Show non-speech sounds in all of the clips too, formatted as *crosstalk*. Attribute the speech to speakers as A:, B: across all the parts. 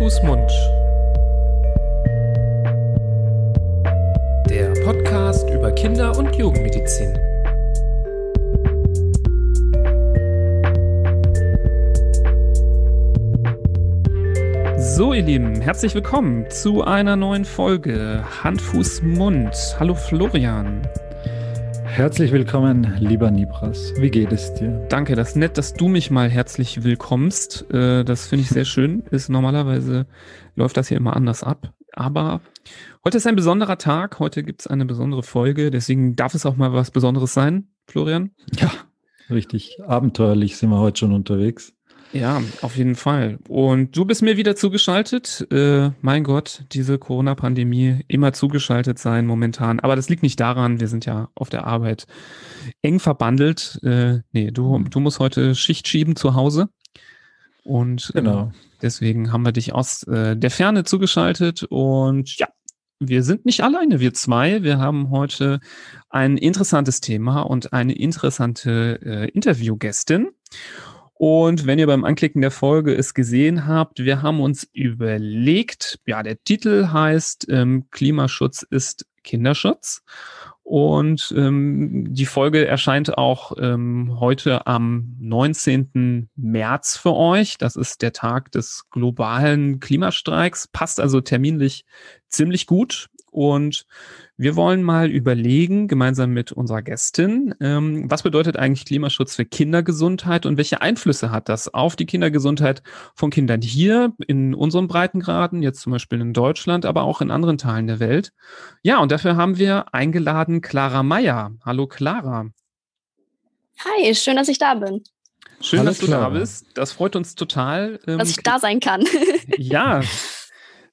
A: Fuß, Mund. Der Podcast über Kinder- und Jugendmedizin. So, ihr Lieben, herzlich willkommen zu einer neuen Folge Hand, Fuß, Mund. Hallo Florian.
B: Herzlich willkommen, lieber Nibras. Wie geht es dir?
A: Danke, das ist nett, dass du mich mal herzlich willkommst. Äh, das finde ich sehr *laughs* schön. Ist normalerweise läuft das hier immer anders ab. Aber heute ist ein besonderer Tag. Heute gibt es eine besondere Folge. Deswegen darf es auch mal was Besonderes sein, Florian.
B: Ja, richtig. Abenteuerlich sind wir heute schon unterwegs.
A: Ja, auf jeden Fall. Und du bist mir wieder zugeschaltet. Äh, mein Gott, diese Corona-Pandemie immer zugeschaltet sein momentan. Aber das liegt nicht daran, wir sind ja auf der Arbeit eng verbandelt. Äh, nee, du, du musst heute Schicht schieben zu Hause. Und äh, genau. Äh, deswegen haben wir dich aus äh, der Ferne zugeschaltet. Und ja, wir sind nicht alleine, wir zwei. Wir haben heute ein interessantes Thema und eine interessante äh, Interviewgästin. Und wenn ihr beim Anklicken der Folge es gesehen habt, wir haben uns überlegt, ja, der Titel heißt ähm, Klimaschutz ist Kinderschutz. Und ähm, die Folge erscheint auch ähm, heute am 19. März für euch. Das ist der Tag des globalen Klimastreiks. Passt also terminlich ziemlich gut. Und wir wollen mal überlegen, gemeinsam mit unserer Gästin, ähm, was bedeutet eigentlich Klimaschutz für Kindergesundheit und welche Einflüsse hat das auf die Kindergesundheit von Kindern hier in unseren Breitengraden, jetzt zum Beispiel in Deutschland, aber auch in anderen Teilen der Welt. Ja, und dafür haben wir eingeladen Clara Meyer. Hallo Clara.
C: Hi, schön, dass ich da bin.
A: Schön, Hallo, dass du Clara. da bist. Das freut uns total.
C: Ähm, dass ich da sein kann.
A: ja, *laughs*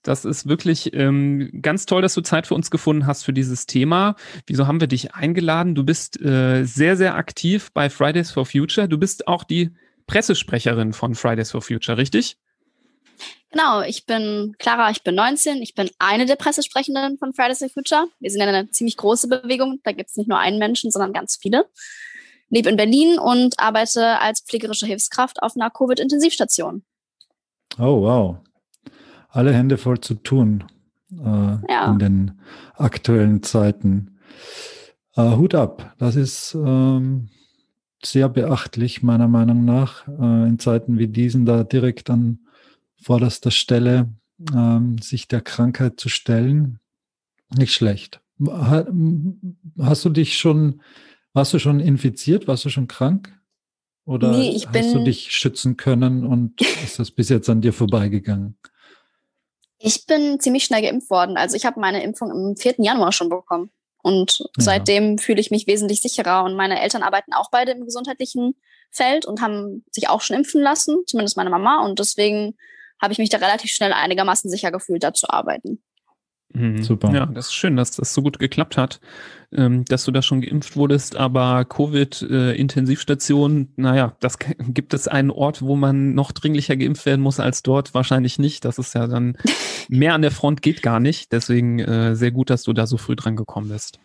A: Das ist wirklich ähm, ganz toll, dass du Zeit für uns gefunden hast für dieses Thema. Wieso haben wir dich eingeladen? Du bist äh, sehr, sehr aktiv bei Fridays for Future. Du bist auch die Pressesprecherin von Fridays for Future, richtig?
C: Genau, ich bin Clara, ich bin 19, ich bin eine der Pressesprechenden von Fridays for Future. Wir sind eine ziemlich große Bewegung, da gibt es nicht nur einen Menschen, sondern ganz viele. Lebe in Berlin und arbeite als pflegerische Hilfskraft auf einer Covid-Intensivstation.
B: Oh, wow alle Hände voll zu tun äh, ja. in den aktuellen Zeiten. Äh, Hut ab, das ist ähm, sehr beachtlich, meiner Meinung nach, äh, in Zeiten wie diesen da direkt an vorderster Stelle ähm, sich der Krankheit zu stellen. Nicht schlecht. Hast du dich schon, warst du schon infiziert? Warst du schon krank? Oder nee, hast du dich schützen können und ist das bis jetzt an dir vorbeigegangen?
C: Ich bin ziemlich schnell geimpft worden. Also ich habe meine Impfung am 4. Januar schon bekommen. Und ja. seitdem fühle ich mich wesentlich sicherer. Und meine Eltern arbeiten auch beide im gesundheitlichen Feld und haben sich auch schon impfen lassen, zumindest meine Mama. Und deswegen habe ich mich da relativ schnell einigermaßen sicher gefühlt, da zu arbeiten.
A: Mhm. Super. Ja, das ist schön, dass das so gut geklappt hat, ähm, dass du da schon geimpft wurdest. Aber Covid-Intensivstation, äh, naja, das gibt es einen Ort, wo man noch dringlicher geimpft werden muss als dort? Wahrscheinlich nicht. Das ist ja dann *laughs* mehr an der Front geht gar nicht. Deswegen äh, sehr gut, dass du da so früh dran gekommen bist.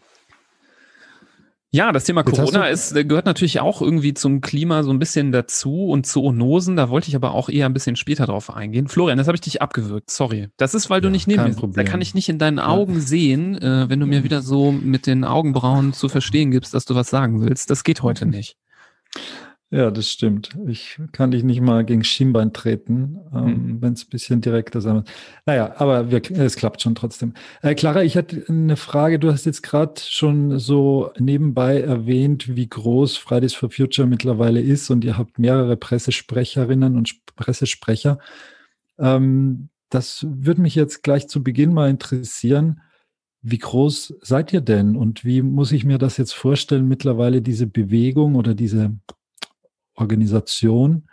A: Ja, das Thema Corona ist, äh, gehört natürlich auch irgendwie zum Klima so ein bisschen dazu und zu Zoonosen. Da wollte ich aber auch eher ein bisschen später drauf eingehen. Florian, das habe ich dich abgewürgt. Sorry. Das ist, weil du ja, nicht neben mir sitzt. Da kann ich nicht in deinen Augen ja. sehen, äh, wenn du mir wieder so mit den Augenbrauen zu verstehen gibst, dass du was sagen willst. Das geht heute nicht.
B: Ja, das stimmt. Ich kann dich nicht mal gegen Schienbein treten, ähm, mhm. wenn es ein bisschen direkter sein muss. Naja, aber wir, es klappt schon trotzdem. Äh, Clara, ich hatte eine Frage. Du hast jetzt gerade schon so nebenbei erwähnt, wie groß Fridays for Future mittlerweile ist und ihr habt mehrere Pressesprecherinnen und Pressesprecher. Ähm, das würde mich jetzt gleich zu Beginn mal interessieren. Wie groß seid ihr denn und wie muss ich mir das jetzt vorstellen, mittlerweile diese Bewegung oder diese Organisation.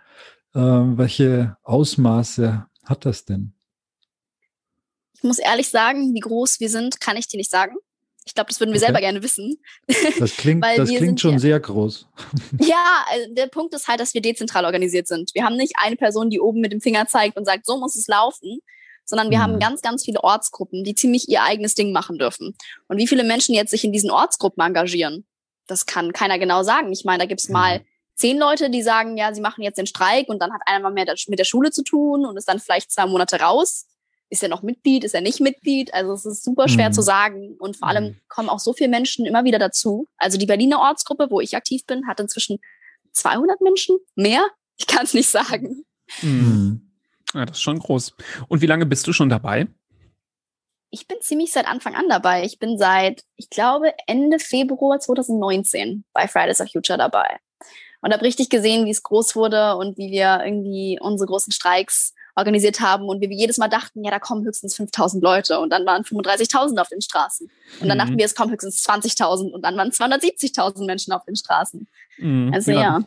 B: Äh, welche Ausmaße hat das denn?
C: Ich muss ehrlich sagen, wie groß wir sind, kann ich dir nicht sagen. Ich glaube, das würden wir okay. selber gerne wissen. *laughs*
B: Das klingt, das klingt schon sehr groß. *laughs*
C: Ja, also der Punkt ist halt, dass wir dezentral organisiert sind. Wir haben nicht eine Person, die oben mit dem Finger zeigt und sagt, so muss es laufen, sondern wir mhm. haben ganz, ganz viele Ortsgruppen, die ziemlich ihr eigenes Ding machen dürfen. Und wie viele Menschen jetzt sich in diesen Ortsgruppen engagieren, das kann keiner genau sagen. Ich meine, da gibt es mhm. mal zehn Leute, die sagen, ja, sie machen jetzt den Streik und dann hat einer mal mehr mit der Schule zu tun und ist dann vielleicht zwei Monate raus. Ist er noch Mitglied? Ist er nicht Mitglied? Also es ist super schwer mhm. zu sagen. Und vor allem mhm. kommen auch so viele Menschen immer wieder dazu. Also die Berliner Ortsgruppe, wo ich aktiv bin, hat inzwischen 200 Menschen. Mehr? Ich kann es nicht sagen.
A: Mhm. Ja, das ist schon groß. Und wie lange bist du schon dabei?
C: Ich bin ziemlich seit Anfang an dabei. Ich bin seit, ich glaube, Ende Februar 2019 bei Fridays for Future dabei. Und habe richtig gesehen, wie es groß wurde und wie wir irgendwie unsere großen Streiks organisiert haben und wie wir jedes Mal dachten, ja, da kommen höchstens 5000 Leute und dann waren 35.000 auf den Straßen. Und dann mhm. dachten wir, es kommen höchstens 20.000 und dann waren 270.000 Menschen auf den Straßen. Mhm, also ja. ja.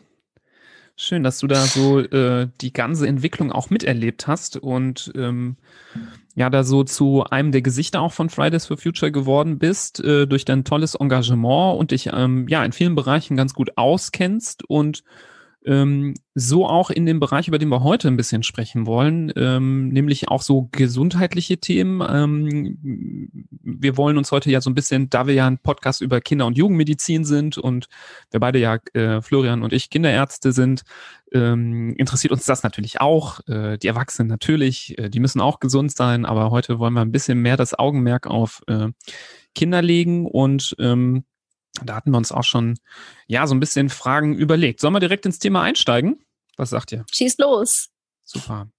A: Schön, dass du da so äh, die ganze Entwicklung auch miterlebt hast und ähm, ja, da so zu einem der Gesichter auch von Fridays for Future geworden bist, äh, durch dein tolles Engagement und dich ähm, ja in vielen Bereichen ganz gut auskennst und ähm, so auch in dem Bereich, über den wir heute ein bisschen sprechen wollen, ähm, nämlich auch so gesundheitliche Themen. Ähm, wir wollen uns heute ja so ein bisschen, da wir ja ein Podcast über Kinder- und Jugendmedizin sind und wir beide ja, äh, Florian und ich, Kinderärzte sind, ähm, interessiert uns das natürlich auch. Äh, die Erwachsenen natürlich, äh, die müssen auch gesund sein, aber heute wollen wir ein bisschen mehr das Augenmerk auf äh, Kinder legen und ähm, da hatten wir uns auch schon, ja, so ein bisschen Fragen überlegt. Sollen wir direkt ins Thema einsteigen? Was sagt ihr?
C: Schieß los.
A: Super.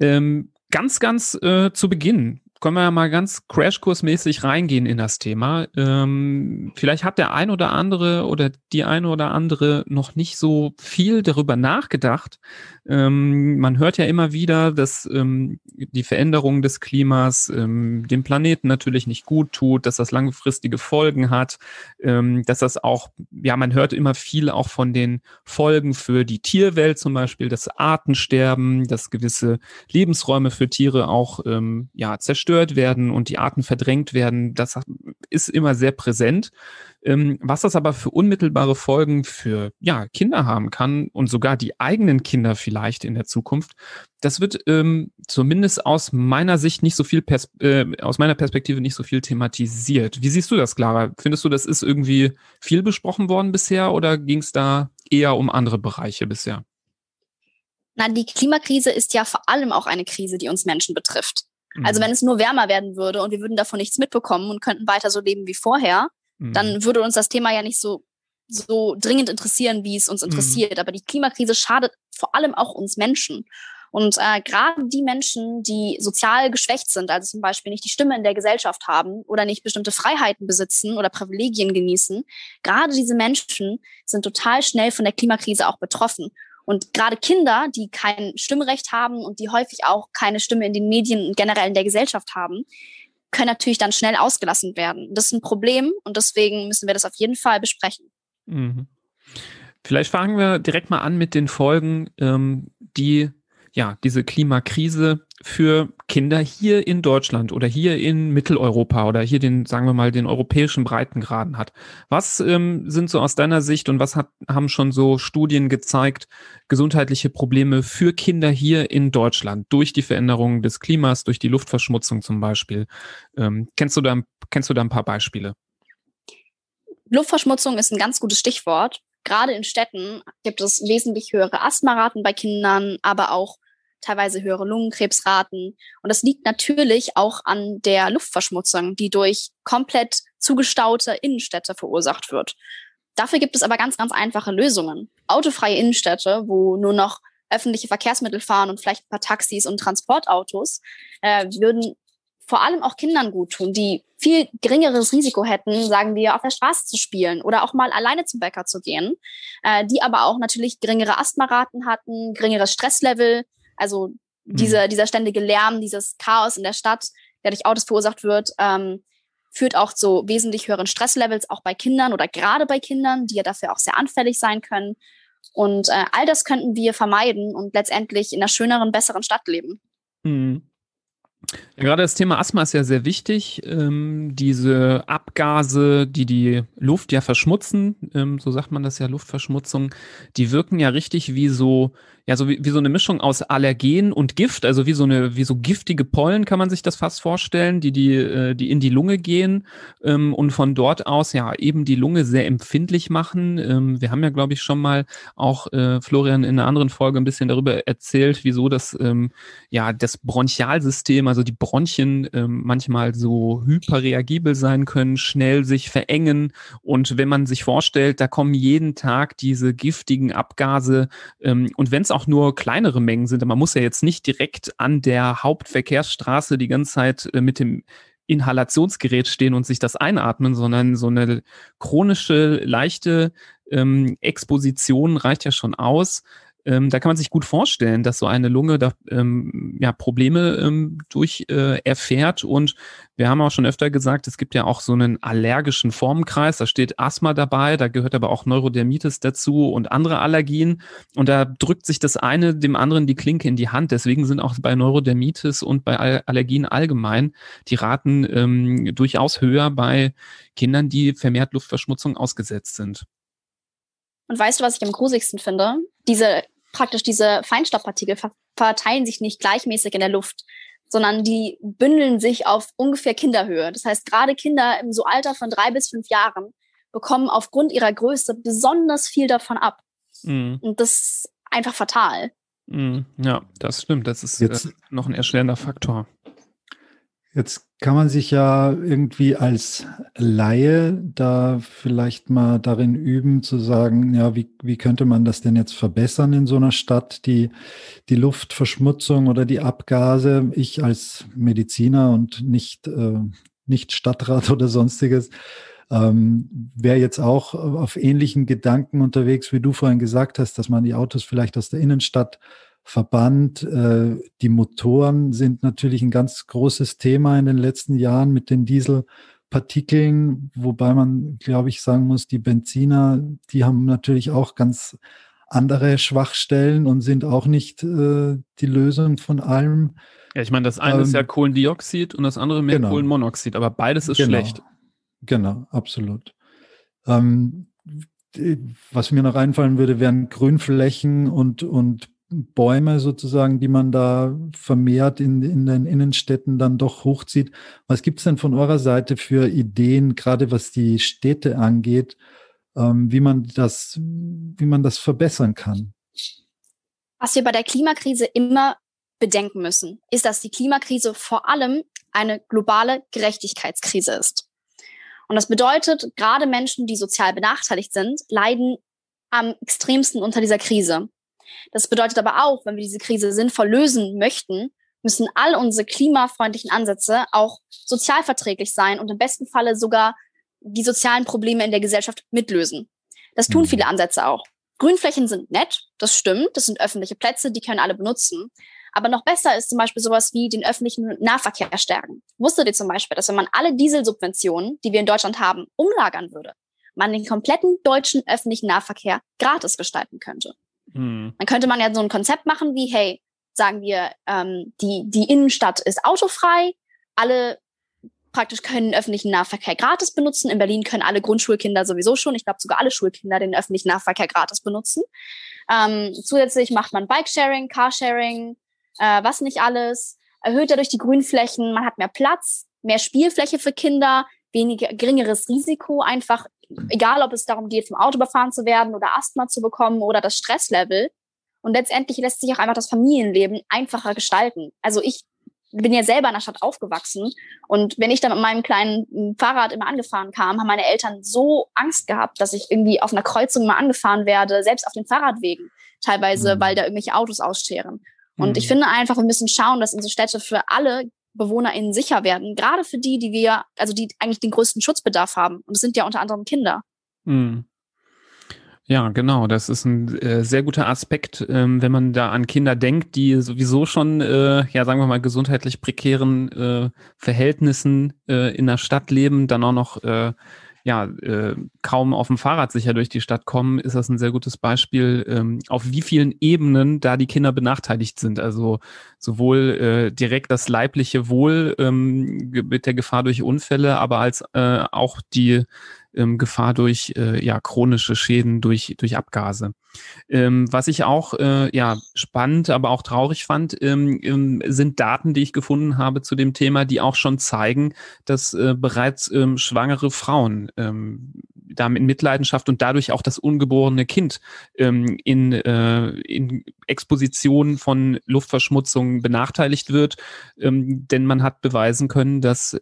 A: Ähm, ganz, ganz äh, zu Beginn können wir ja mal ganz Crashkursmäßig reingehen in das Thema. Ähm, vielleicht hat der ein oder andere oder die eine oder andere noch nicht so viel darüber nachgedacht. Ähm, man hört ja immer wieder, dass ähm, die Veränderung des Klimas ähm, dem Planeten natürlich nicht gut tut, dass das langfristige Folgen hat, ähm, dass das auch, ja, man hört immer viel auch von den Folgen für die Tierwelt zum Beispiel, das Artensterben, dass gewisse Lebensräume für Tiere auch ähm, ja zerstört zerstört werden und die Arten verdrängt werden, das ist immer sehr präsent. Ähm, was das aber für unmittelbare Folgen für ja, Kinder haben kann und sogar die eigenen Kinder vielleicht in der Zukunft, das wird ähm, zumindest aus meiner Sicht nicht so viel, Pers äh, aus meiner Perspektive nicht so viel thematisiert. Wie siehst du das, Clara? Findest du, das ist irgendwie viel besprochen worden bisher oder ging es da eher um andere Bereiche bisher?
C: Na, die Klimakrise ist ja vor allem auch eine Krise, die uns Menschen betrifft. Also mhm. wenn es nur wärmer werden würde und wir würden davon nichts mitbekommen und könnten weiter so leben wie vorher, mhm. dann würde uns das Thema ja nicht so so dringend interessieren, wie es uns mhm. interessiert. Mhm. Aber die Klimakrise schadet vor allem auch uns Menschen. Und äh, gerade die Menschen, die sozial geschwächt sind, also zum Beispiel nicht die Stimme in der Gesellschaft haben oder nicht bestimmte Freiheiten besitzen oder Privilegien genießen, gerade diese Menschen sind total schnell von der Klimakrise auch betroffen. Und gerade Kinder, die kein Stimmrecht haben und die häufig auch keine Stimme in den Medien und generell in der Gesellschaft haben, können natürlich dann schnell ausgelassen werden. Das ist ein Problem und deswegen müssen wir das auf jeden Fall besprechen. Mhm.
A: Vielleicht fangen wir direkt mal an mit den Folgen, ähm, die ja diese Klimakrise für Kinder hier in Deutschland oder hier in Mitteleuropa oder hier den, sagen wir mal, den europäischen Breitengraden hat. Was ähm, sind so aus deiner Sicht und was hat, haben schon so Studien gezeigt, gesundheitliche Probleme für Kinder hier in Deutschland durch die Veränderung des Klimas, durch die Luftverschmutzung zum Beispiel? Ähm, kennst, du da, kennst du da ein paar Beispiele?
C: Luftverschmutzung ist ein ganz gutes Stichwort. Gerade in Städten gibt es wesentlich höhere Asthmaraten bei Kindern, aber auch teilweise höhere Lungenkrebsraten. Und das liegt natürlich auch an der Luftverschmutzung, die durch komplett zugestaute Innenstädte verursacht wird. Dafür gibt es aber ganz, ganz einfache Lösungen. Autofreie Innenstädte, wo nur noch öffentliche Verkehrsmittel fahren und vielleicht ein paar Taxis und Transportautos, äh, würden vor allem auch Kindern gut tun, die viel geringeres Risiko hätten, sagen wir, auf der Straße zu spielen oder auch mal alleine zum Bäcker zu gehen, äh, die aber auch natürlich geringere Asthmaraten hatten, geringeres Stresslevel, also mhm. diese, dieser ständige Lärm, dieses Chaos in der Stadt, der durch Autos verursacht wird, ähm, führt auch zu wesentlich höheren Stresslevels, auch bei Kindern oder gerade bei Kindern, die ja dafür auch sehr anfällig sein können. Und äh, all das könnten wir vermeiden und letztendlich in einer schöneren, besseren Stadt leben. Mhm.
A: Ja, gerade das Thema Asthma ist ja sehr wichtig. Ähm, diese Abgase, die die Luft ja verschmutzen, ähm, so sagt man das ja, Luftverschmutzung, die wirken ja richtig wie so ja, so wie, wie so eine Mischung aus Allergen und Gift, also wie so eine, wie so giftige Pollen kann man sich das fast vorstellen, die, die, äh, die in die Lunge gehen ähm, und von dort aus ja eben die Lunge sehr empfindlich machen. Ähm, wir haben ja, glaube ich, schon mal auch äh, Florian in einer anderen Folge ein bisschen darüber erzählt, wieso das ähm, ja das Bronchialsystem, also die Bronchien ähm, manchmal so hyperreagibel sein können, schnell sich verengen und wenn man sich vorstellt, da kommen jeden Tag diese giftigen Abgase ähm, und wenn es auch nur kleinere Mengen sind, man muss ja jetzt nicht direkt an der Hauptverkehrsstraße die ganze Zeit äh, mit dem Inhalationsgerät stehen und sich das einatmen, sondern so eine chronische, leichte ähm, Exposition reicht ja schon aus, ähm, da kann man sich gut vorstellen, dass so eine Lunge da ähm, ja, Probleme ähm, durch äh, erfährt. Und wir haben auch schon öfter gesagt, es gibt ja auch so einen allergischen Formenkreis. Da steht Asthma dabei, da gehört aber auch Neurodermitis dazu und andere Allergien. Und da drückt sich das eine dem anderen die Klinke in die Hand. Deswegen sind auch bei Neurodermitis und bei Allergien allgemein die Raten ähm, durchaus höher bei Kindern, die vermehrt Luftverschmutzung ausgesetzt sind.
C: Und weißt du, was ich am grusigsten finde? Diese praktisch diese Feinstaubpartikel ver verteilen sich nicht gleichmäßig in der Luft, sondern die bündeln sich auf ungefähr Kinderhöhe. Das heißt, gerade Kinder im so Alter von drei bis fünf Jahren bekommen aufgrund ihrer Größe besonders viel davon ab. Mhm. Und das ist einfach fatal.
A: Mhm. Ja, das stimmt. Das ist Jetzt, äh, noch ein erschwerender Faktor.
B: Jetzt kann man sich ja irgendwie als Laie da vielleicht mal darin üben, zu sagen, ja, wie, wie könnte man das denn jetzt verbessern in so einer Stadt, die, die Luftverschmutzung oder die Abgase? Ich als Mediziner und nicht, äh, nicht Stadtrat *laughs* oder sonstiges, ähm, wäre jetzt auch auf ähnlichen Gedanken unterwegs, wie du vorhin gesagt hast, dass man die Autos vielleicht aus der Innenstadt verbannt. Äh, die Motoren sind natürlich ein ganz großes Thema in den letzten Jahren mit den Dieselpartikeln, wobei man, glaube ich, sagen muss, die Benziner, die haben natürlich auch ganz andere Schwachstellen und sind auch nicht äh, die Lösung von allem.
A: Ja, ich meine, das eine ähm, ist ja ähm, Kohlendioxid und das andere mehr genau. Kohlenmonoxid, aber beides ist
B: genau.
A: schlecht.
B: Genau, absolut. Ähm, was mir noch einfallen würde, wären Grünflächen und, und Bäume sozusagen, die man da vermehrt in, in den Innenstädten dann doch hochzieht. Was gibt es denn von eurer Seite für Ideen, gerade was die Städte angeht, ähm, wie man das, wie man das verbessern kann?
C: Was wir bei der Klimakrise immer bedenken müssen, ist, dass die Klimakrise vor allem eine globale Gerechtigkeitskrise ist. Und das bedeutet, gerade Menschen, die sozial benachteiligt sind, leiden am extremsten unter dieser Krise. Das bedeutet aber auch, wenn wir diese Krise sinnvoll lösen möchten, müssen all unsere klimafreundlichen Ansätze auch sozialverträglich sein und im besten Falle sogar die sozialen Probleme in der Gesellschaft mitlösen. Das tun mhm. viele Ansätze auch. Grünflächen sind nett, das stimmt, das sind öffentliche Plätze, die können alle benutzen. Aber noch besser ist zum Beispiel sowas wie den öffentlichen Nahverkehr stärken. Wusstet ihr zum Beispiel, dass wenn man alle Dieselsubventionen, die wir in Deutschland haben, umlagern würde, man den kompletten deutschen öffentlichen Nahverkehr gratis gestalten könnte? Mhm. Dann könnte man ja so ein Konzept machen wie, hey, sagen wir, ähm, die, die Innenstadt ist autofrei, alle praktisch können öffentlichen Nahverkehr gratis benutzen. In Berlin können alle Grundschulkinder sowieso schon, ich glaube sogar alle Schulkinder den öffentlichen Nahverkehr gratis benutzen. Ähm, zusätzlich macht man Bikesharing, Carsharing, äh, was nicht alles, erhöht dadurch die Grünflächen, man hat mehr Platz, mehr Spielfläche für Kinder, weniger, geringeres Risiko, einfach egal ob es darum geht, vom Auto überfahren zu werden oder Asthma zu bekommen oder das Stresslevel. Und letztendlich lässt sich auch einfach das Familienleben einfacher gestalten. Also ich bin ja selber in der Stadt aufgewachsen und wenn ich dann mit meinem kleinen hm, Fahrrad immer angefahren kam, haben meine Eltern so Angst gehabt, dass ich irgendwie auf einer Kreuzung mal angefahren werde, selbst auf den Fahrradwegen, teilweise, mhm. weil da irgendwelche Autos ausscheren. Und mhm. ich finde einfach, wir müssen schauen, dass unsere Städte für alle BewohnerInnen sicher werden. Gerade für die, die wir, also die eigentlich den größten Schutzbedarf haben. Und es sind ja unter anderem Kinder. Mhm.
A: Ja, genau. Das ist ein äh, sehr guter Aspekt, ähm, wenn man da an Kinder denkt, die sowieso schon, äh, ja, sagen wir mal, gesundheitlich prekären äh, Verhältnissen äh, in der Stadt leben, dann auch noch äh, ja, äh, kaum auf dem Fahrrad sicher durch die Stadt kommen, ist das ein sehr gutes Beispiel, ähm, auf wie vielen Ebenen da die Kinder benachteiligt sind. Also sowohl äh, direkt das leibliche Wohl ähm, mit der Gefahr durch Unfälle, aber als äh, auch die ähm, Gefahr durch äh, ja, chronische Schäden durch, durch Abgase. Ähm, was ich auch äh, ja, spannend, aber auch traurig fand, ähm, ähm, sind Daten, die ich gefunden habe zu dem Thema, die auch schon zeigen, dass äh, bereits ähm, schwangere Frauen ähm, damit in Mitleidenschaft und dadurch auch das ungeborene Kind ähm, in, äh, in Exposition von Luftverschmutzung benachteiligt wird. Ähm, denn man hat beweisen können, dass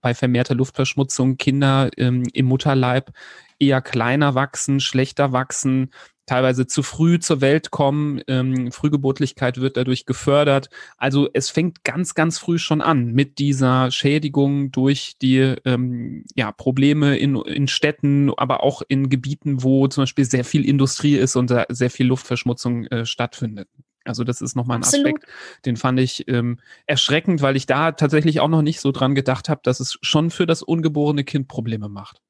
A: bei vermehrter Luftverschmutzung Kinder ähm, im Mutterleib eher kleiner wachsen, schlechter wachsen, teilweise zu früh zur Welt kommen. Ähm, Frühgeburtlichkeit wird dadurch gefördert. Also es fängt ganz, ganz früh schon an mit dieser Schädigung durch die ähm, ja, Probleme in, in Städten, aber auch in Gebieten, wo zum Beispiel sehr viel Industrie ist und sehr viel Luftverschmutzung äh, stattfindet. Also das ist nochmal ein Absolut. Aspekt, den fand ich ähm, erschreckend, weil ich da tatsächlich auch noch nicht so dran gedacht habe, dass es schon für das ungeborene Kind Probleme macht.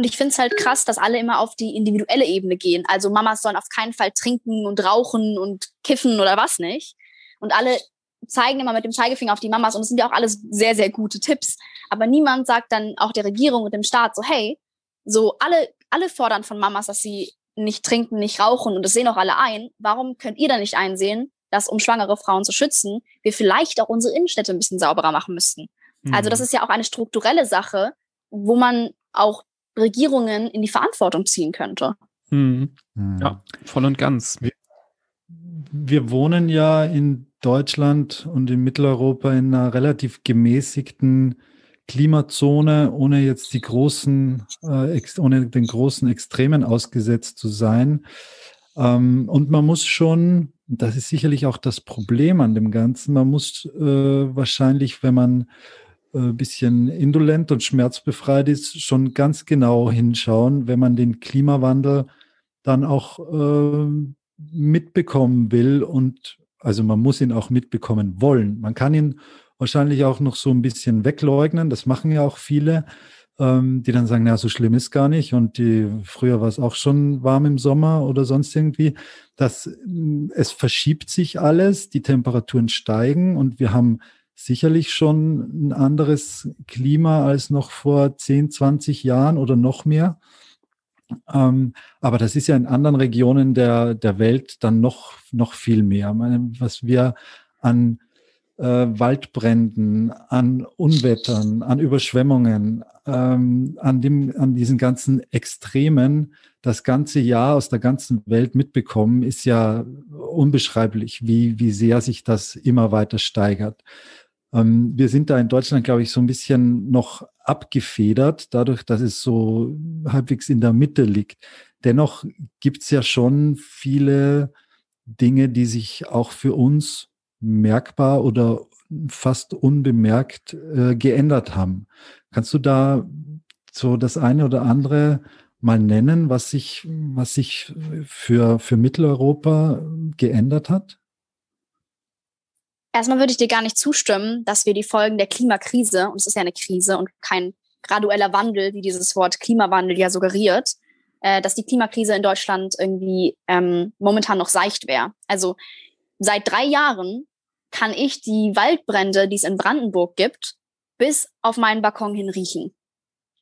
C: Und ich finde es halt krass, dass alle immer auf die individuelle Ebene gehen. Also Mamas sollen auf keinen Fall trinken und rauchen und kiffen oder was nicht. Und alle zeigen immer mit dem Zeigefinger auf die Mamas und es sind ja auch alles sehr, sehr gute Tipps. Aber niemand sagt dann auch der Regierung und dem Staat so, hey, so alle, alle fordern von Mamas, dass sie nicht trinken, nicht rauchen und das sehen auch alle ein. Warum könnt ihr dann nicht einsehen, dass um schwangere Frauen zu schützen, wir vielleicht auch unsere Innenstädte ein bisschen sauberer machen müssten? Mhm. Also das ist ja auch eine strukturelle Sache, wo man auch Regierungen in die Verantwortung ziehen könnte.
A: Hm. Ja, voll und ganz.
B: Wir, wir, wohnen ja in Deutschland und in Mitteleuropa in einer relativ gemäßigten Klimazone, ohne jetzt die großen, äh, ohne den großen Extremen ausgesetzt zu sein. Ähm, und man muss schon, das ist sicherlich auch das Problem an dem Ganzen, man muss äh, wahrscheinlich, wenn man ein äh, bisschen indolent und schmerzbefreit ist, schon ganz genau hinschauen, wenn man den Klimawandel dann auch äh, mitbekommen will und also man muss ihn auch mitbekommen wollen. Man kann ihn wahrscheinlich auch noch so ein bisschen wegleugnen, das machen ja auch viele, ähm, die dann sagen, na, so schlimm ist gar nicht und die, früher war es auch schon warm im Sommer oder sonst irgendwie. Das, es verschiebt sich alles, die Temperaturen steigen und wir haben sicherlich schon ein anderes Klima als noch vor 10, 20 Jahren oder noch mehr. Ähm, aber das ist ja in anderen Regionen der, der Welt dann noch, noch viel mehr. Meine, was wir an äh, Waldbränden, an Unwettern, an Überschwemmungen, ähm, an, dem, an diesen ganzen Extremen das ganze Jahr aus der ganzen Welt mitbekommen, ist ja unbeschreiblich, wie, wie sehr sich das immer weiter steigert. Ähm, wir sind da in Deutschland, glaube ich, so ein bisschen noch abgefedert, dadurch, dass es so halbwegs in der Mitte liegt. Dennoch gibt es ja schon viele Dinge, die sich auch für uns merkbar oder fast unbemerkt äh, geändert haben. Kannst du da so das eine oder andere mal nennen, was sich, was sich für, für Mitteleuropa geändert hat?
C: Erstmal würde ich dir gar nicht zustimmen, dass wir die Folgen der Klimakrise, und es ist ja eine Krise und kein gradueller Wandel, wie dieses Wort Klimawandel ja suggeriert, äh, dass die Klimakrise in Deutschland irgendwie ähm, momentan noch seicht wäre. Also seit drei Jahren kann ich die Waldbrände, die es in Brandenburg gibt, bis auf meinen Balkon hin riechen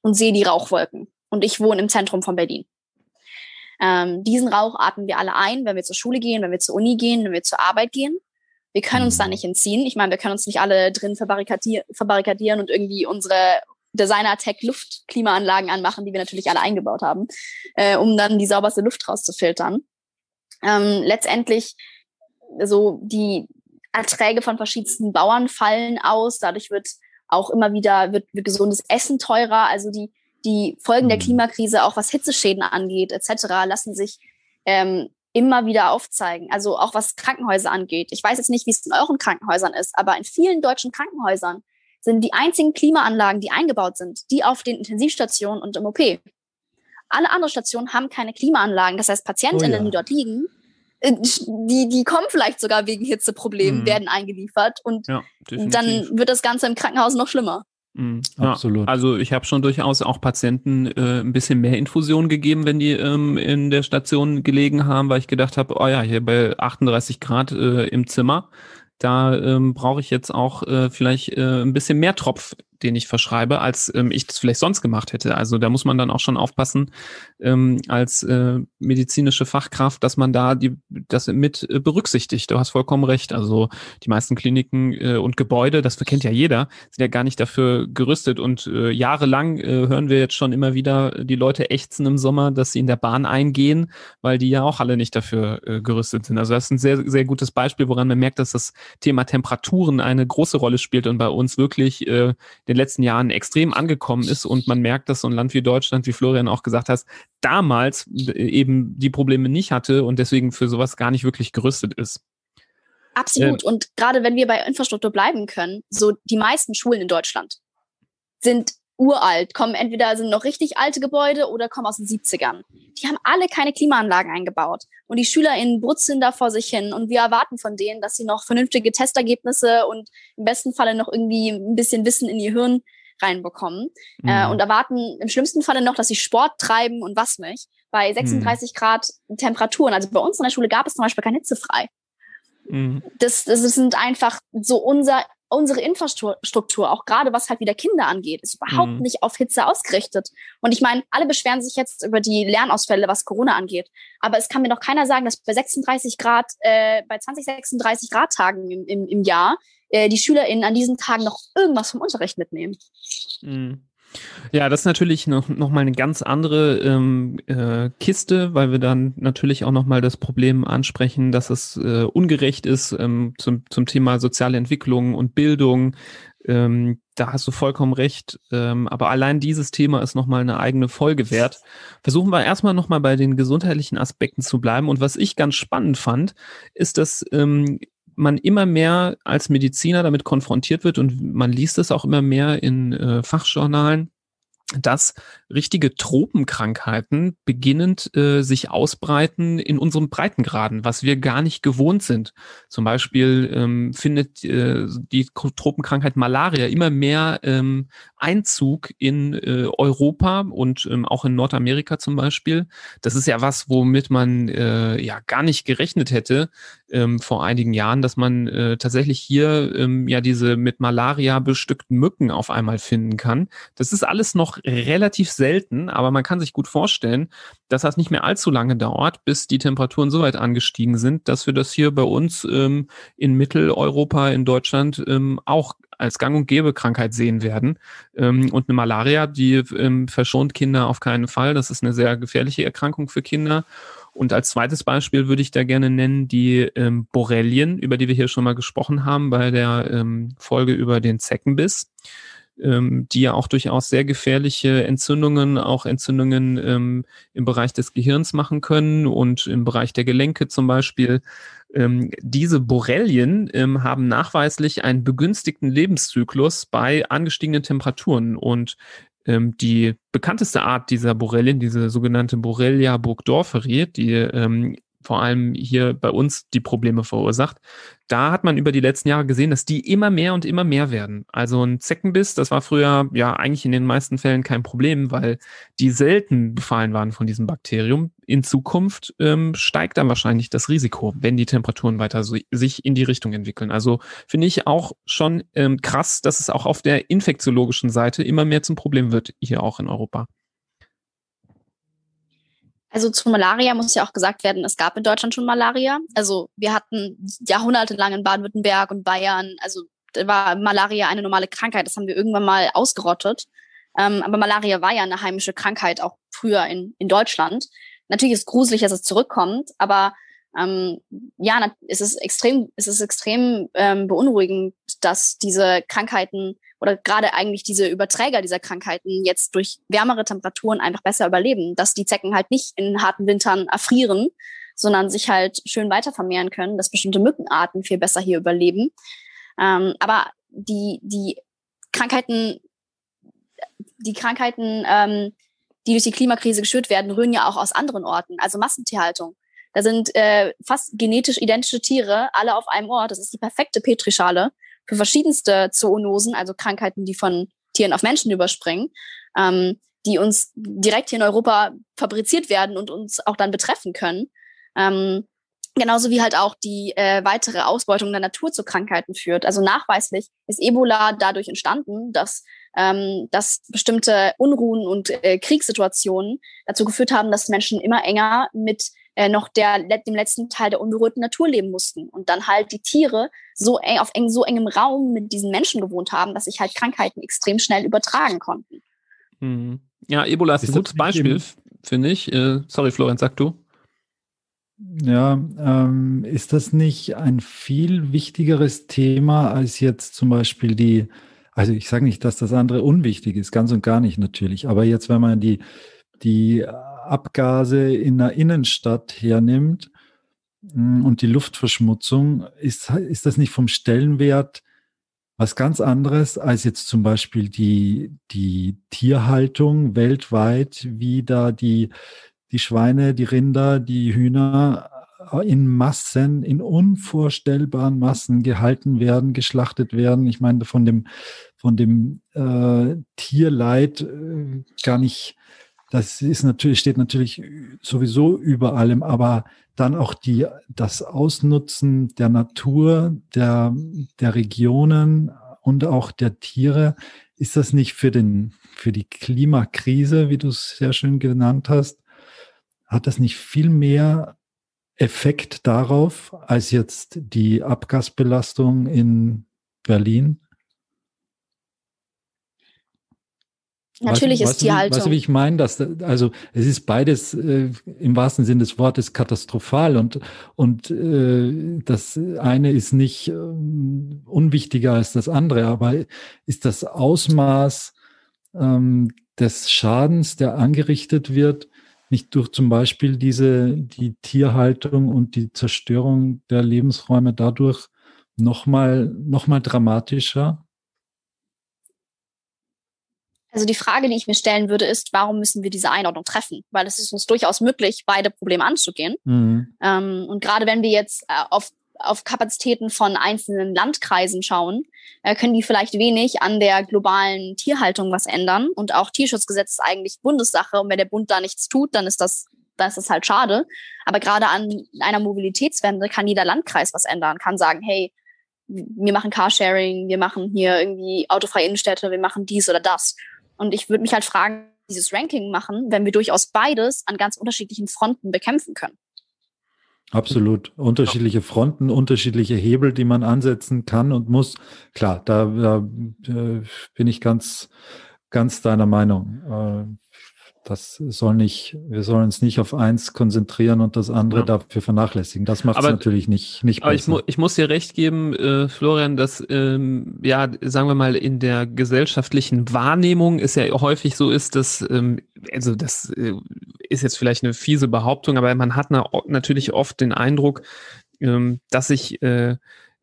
C: und sehe die Rauchwolken. Und ich wohne im Zentrum von Berlin. Ähm, diesen Rauch atmen wir alle ein, wenn wir zur Schule gehen, wenn wir zur Uni gehen, wenn wir zur Arbeit gehen. Wir können uns da mhm. nicht entziehen. Ich meine, wir können uns nicht alle drin verbarrikadier verbarrikadieren und irgendwie unsere Designer-Tech-Luftklimaanlagen anmachen, die wir natürlich alle eingebaut haben, äh, um dann die sauberste Luft rauszufiltern. Ähm, letztendlich so die Erträge von verschiedensten Bauern fallen aus. Dadurch wird auch immer wieder wird, wird gesundes Essen teurer. Also die die Folgen der mhm. Klimakrise, auch was Hitzeschäden angeht etc., lassen sich ähm, immer wieder aufzeigen. Also auch was Krankenhäuser angeht. Ich weiß jetzt nicht, wie es in euren Krankenhäusern ist, aber in vielen deutschen Krankenhäusern sind die einzigen Klimaanlagen, die eingebaut sind, die auf den Intensivstationen und im OP. Alle anderen Stationen haben keine Klimaanlagen. Das heißt, Patientinnen, oh ja. die dort liegen, äh, die, die kommen vielleicht sogar wegen Hitzeproblemen, mhm. werden eingeliefert und ja, dann wird das Ganze im Krankenhaus noch schlimmer.
A: Mhm. Ja, Absolut. Also ich habe schon durchaus auch Patienten äh, ein bisschen mehr Infusion gegeben, wenn die ähm, in der Station gelegen haben, weil ich gedacht habe, oh ja, hier bei 38 Grad äh, im Zimmer, da ähm, brauche ich jetzt auch äh, vielleicht äh, ein bisschen mehr Tropf den ich verschreibe, als ähm, ich das vielleicht sonst gemacht hätte. Also da muss man dann auch schon aufpassen ähm, als äh, medizinische Fachkraft, dass man da die das mit äh, berücksichtigt. Du hast vollkommen recht. Also die meisten Kliniken äh, und Gebäude, das kennt ja jeder, sind ja gar nicht dafür gerüstet. Und äh, jahrelang äh, hören wir jetzt schon immer wieder die Leute ächzen im Sommer, dass sie in der Bahn eingehen, weil die ja auch alle nicht dafür äh, gerüstet sind. Also das ist ein sehr, sehr gutes Beispiel, woran man merkt, dass das Thema Temperaturen eine große Rolle spielt und bei uns wirklich äh, den letzten Jahren extrem angekommen ist. Und man merkt, dass so ein Land wie Deutschland, wie Florian auch gesagt hat, damals äh, eben die Probleme nicht hatte und deswegen für sowas gar nicht wirklich gerüstet ist.
C: Absolut. Ähm, und gerade wenn wir bei Infrastruktur bleiben können, so die meisten Schulen in Deutschland sind uralt, kommen entweder sind noch richtig alte Gebäude oder kommen aus den 70ern. Die haben alle keine Klimaanlagen eingebaut. Und die SchülerInnen brutzeln da vor sich hin. Und wir erwarten von denen, dass sie noch vernünftige Testergebnisse und im besten Falle noch irgendwie ein bisschen Wissen in ihr Hirn reinbekommen. Äh, mhm. Äh, und erwarten im schlimmsten Falle noch, dass sie Sport treiben und was nicht. Bei 36 mhm. Grad Temperaturen. Also bei uns in der Schule gab es zum Beispiel kein Hitzefrei. Mhm. Das, das sind einfach so unser unsere Infrastruktur, auch gerade was halt wieder Kinder angeht, ist überhaupt mhm. nicht auf Hitze ausgerichtet. Und ich meine, alle beschweren sich jetzt über die Lernausfälle, was Corona angeht. Aber es kann mir doch keiner sagen, dass bei 36 Grad, äh, bei 20, 36 Grad Tagen im, im, im Jahr äh, die SchülerInnen an diesen Tagen noch irgendwas vom Unterricht mitnehmen.
A: Mhm. Ja, das ist natürlich noch, noch mal eine ganz andere ähm, äh, Kiste, weil wir dann natürlich auch noch mal das Problem ansprechen, dass es äh, ungerecht ist ähm, zum, zum Thema soziale Entwicklung und Bildung. Ähm, da hast du vollkommen recht. Ähm, aber allein dieses Thema ist noch mal eine eigene Folge wert. Versuchen wir erstmal noch mal bei den gesundheitlichen Aspekten zu bleiben. Und was ich ganz spannend fand, ist, dass ähm, man immer mehr als Mediziner damit konfrontiert wird und man liest es auch immer mehr in äh, Fachjournalen, dass richtige Tropenkrankheiten beginnend äh, sich ausbreiten in unserem Breitengraden, was wir gar nicht gewohnt sind. Zum Beispiel ähm, findet äh, die Tropenkrankheit Malaria immer mehr ähm, Einzug in äh, Europa und ähm, auch in Nordamerika zum Beispiel. Das ist ja was, womit man äh, ja gar nicht gerechnet hätte ähm, vor einigen Jahren, dass man äh, tatsächlich hier ähm, ja diese mit Malaria bestückten Mücken auf einmal finden kann. Das ist alles noch relativ selten, aber man kann sich gut vorstellen, dass das nicht mehr allzu lange dauert, bis die Temperaturen so weit angestiegen sind, dass wir das hier bei uns ähm, in Mitteleuropa, in Deutschland ähm, auch als gang und gäbe Krankheit sehen werden. Ähm, und eine Malaria, die ähm, verschont Kinder auf keinen Fall. Das ist eine sehr gefährliche Erkrankung für Kinder. Und als zweites Beispiel würde ich da gerne nennen die ähm, Borrelien, über die wir hier schon mal gesprochen haben bei der ähm, Folge über den Zeckenbiss ähm, die ja auch durchaus sehr gefährliche Entzündungen, auch Entzündungen ähm, im Bereich des Gehirns machen können und im Bereich der Gelenke zum Beispiel. Ähm, diese Borrelien ähm, haben nachweislich einen begünstigten Lebenszyklus bei angestiegenen Temperaturen und ähm, die bekannteste Art dieser Borrelien, diese sogenannte Borrelia burgdorferi, die ähm, vor allem hier bei uns die Probleme verursacht. Da hat man über die letzten Jahre gesehen, dass die immer mehr und immer mehr werden. Also ein Zeckenbiss, das war früher ja eigentlich in den meisten Fällen kein Problem, weil die selten befallen waren von diesem Bakterium. In Zukunft ähm, steigt dann wahrscheinlich das Risiko, wenn die Temperaturen weiter so, sich in die Richtung entwickeln. Also finde ich auch schon ähm, krass, dass es auch auf der infektiologischen Seite immer mehr zum Problem wird, hier auch in Europa.
C: Also zu Malaria muss ja auch gesagt werden, es gab in Deutschland schon Malaria. Also wir hatten jahrhundertelang in Baden-Württemberg und Bayern, also da war Malaria eine normale Krankheit. Das haben wir irgendwann mal ausgerottet. Ähm, aber Malaria war ja eine heimische Krankheit, auch früher in, in Deutschland. Natürlich ist es gruselig, dass es zurückkommt, aber ähm, ja, es ist extrem, es ist extrem ähm, beunruhigend, dass diese Krankheiten oder gerade eigentlich diese Überträger dieser Krankheiten jetzt durch wärmere Temperaturen einfach besser überleben, dass die Zecken halt nicht in harten Wintern erfrieren, sondern sich halt schön weiter vermehren können, dass bestimmte Mückenarten viel besser hier überleben. Ähm, aber die, die Krankheiten, die Krankheiten, ähm, die durch die Klimakrise geschürt werden, rühren ja auch aus anderen Orten, also Massentierhaltung. Da sind äh, fast genetisch identische Tiere alle auf einem Ort. Das ist die perfekte Petrischale für verschiedenste Zoonosen, also Krankheiten, die von Tieren auf Menschen überspringen, ähm, die uns direkt hier in Europa fabriziert werden und uns auch dann betreffen können. Ähm, genauso wie halt auch die äh, weitere Ausbeutung der Natur zu Krankheiten führt. Also nachweislich ist Ebola dadurch entstanden, dass ähm, dass bestimmte Unruhen und äh, Kriegssituationen dazu geführt haben, dass Menschen immer enger mit äh, noch der, dem letzten Teil der unberührten Natur leben mussten. Und dann halt die Tiere so eng, auf eng, so engem Raum mit diesen Menschen gewohnt haben, dass sich halt Krankheiten extrem schnell übertragen konnten.
A: Mhm. Ja, Ebola ist, ist ein gutes Beispiel, finde ich. Äh, sorry, Florian, sag du.
B: Ja, ähm, ist das nicht ein viel wichtigeres Thema als jetzt zum Beispiel die, also ich sage nicht, dass das andere unwichtig ist, ganz und gar nicht natürlich, aber jetzt, wenn man die, die Abgase in der Innenstadt hernimmt mm, und die Luftverschmutzung, ist, ist das nicht vom Stellenwert was ganz anderes als jetzt zum Beispiel die, die Tierhaltung weltweit, wie da die, die Schweine, die Rinder, die Hühner in Massen, in unvorstellbaren Massen gehalten werden, geschlachtet werden. Ich meine, von dem, von dem äh, Tierleid äh, gar nicht das ist natürlich, steht natürlich sowieso über allem, aber dann auch die, das Ausnutzen der Natur, der, der Regionen und auch der Tiere. Ist das nicht für den, für die Klimakrise, wie du es sehr schön genannt hast, hat das nicht viel mehr Effekt darauf als jetzt die Abgasbelastung in Berlin?
C: Natürlich weißt, ist Tierhaltung.
B: Weißt du, wie ich meine? Dass, also es ist beides äh, im wahrsten Sinne des Wortes katastrophal und, und äh, das eine ist nicht äh, unwichtiger als das andere, aber ist das Ausmaß ähm, des Schadens, der angerichtet wird, nicht durch zum Beispiel diese die Tierhaltung und die Zerstörung der Lebensräume dadurch nochmal noch mal dramatischer?
C: Also die Frage, die ich mir stellen würde, ist, warum müssen wir diese Einordnung treffen? Weil es ist uns durchaus möglich, beide Probleme anzugehen. Mhm. Ähm, und gerade wenn wir jetzt äh, auf, auf Kapazitäten von einzelnen Landkreisen schauen, äh, können die vielleicht wenig an der globalen Tierhaltung was ändern. Und auch Tierschutzgesetz ist eigentlich Bundessache. Und wenn der Bund da nichts tut, dann ist das dann ist das halt schade. Aber gerade an einer Mobilitätswende kann jeder Landkreis was ändern, kann sagen, hey, wir machen Carsharing, wir machen hier irgendwie autofreie Innenstädte, wir machen dies oder das. Und ich würde mich halt fragen, dieses Ranking machen, wenn wir durchaus beides an ganz unterschiedlichen Fronten bekämpfen können.
B: Absolut. Unterschiedliche Fronten, unterschiedliche Hebel, die man ansetzen kann und muss. Klar, da, da äh, bin ich ganz, ganz deiner Meinung. Das soll nicht, wir sollen uns nicht auf eins konzentrieren und das andere ja. dafür vernachlässigen. Das macht es natürlich nicht, nicht
A: aber besser. Aber ich, ich muss dir recht geben, äh, Florian, dass, ähm, ja, sagen wir mal, in der gesellschaftlichen Wahrnehmung ist ja häufig so ist, dass, ähm, also das äh, ist jetzt vielleicht eine fiese Behauptung, aber man hat na, natürlich oft den Eindruck, ähm, dass sich äh,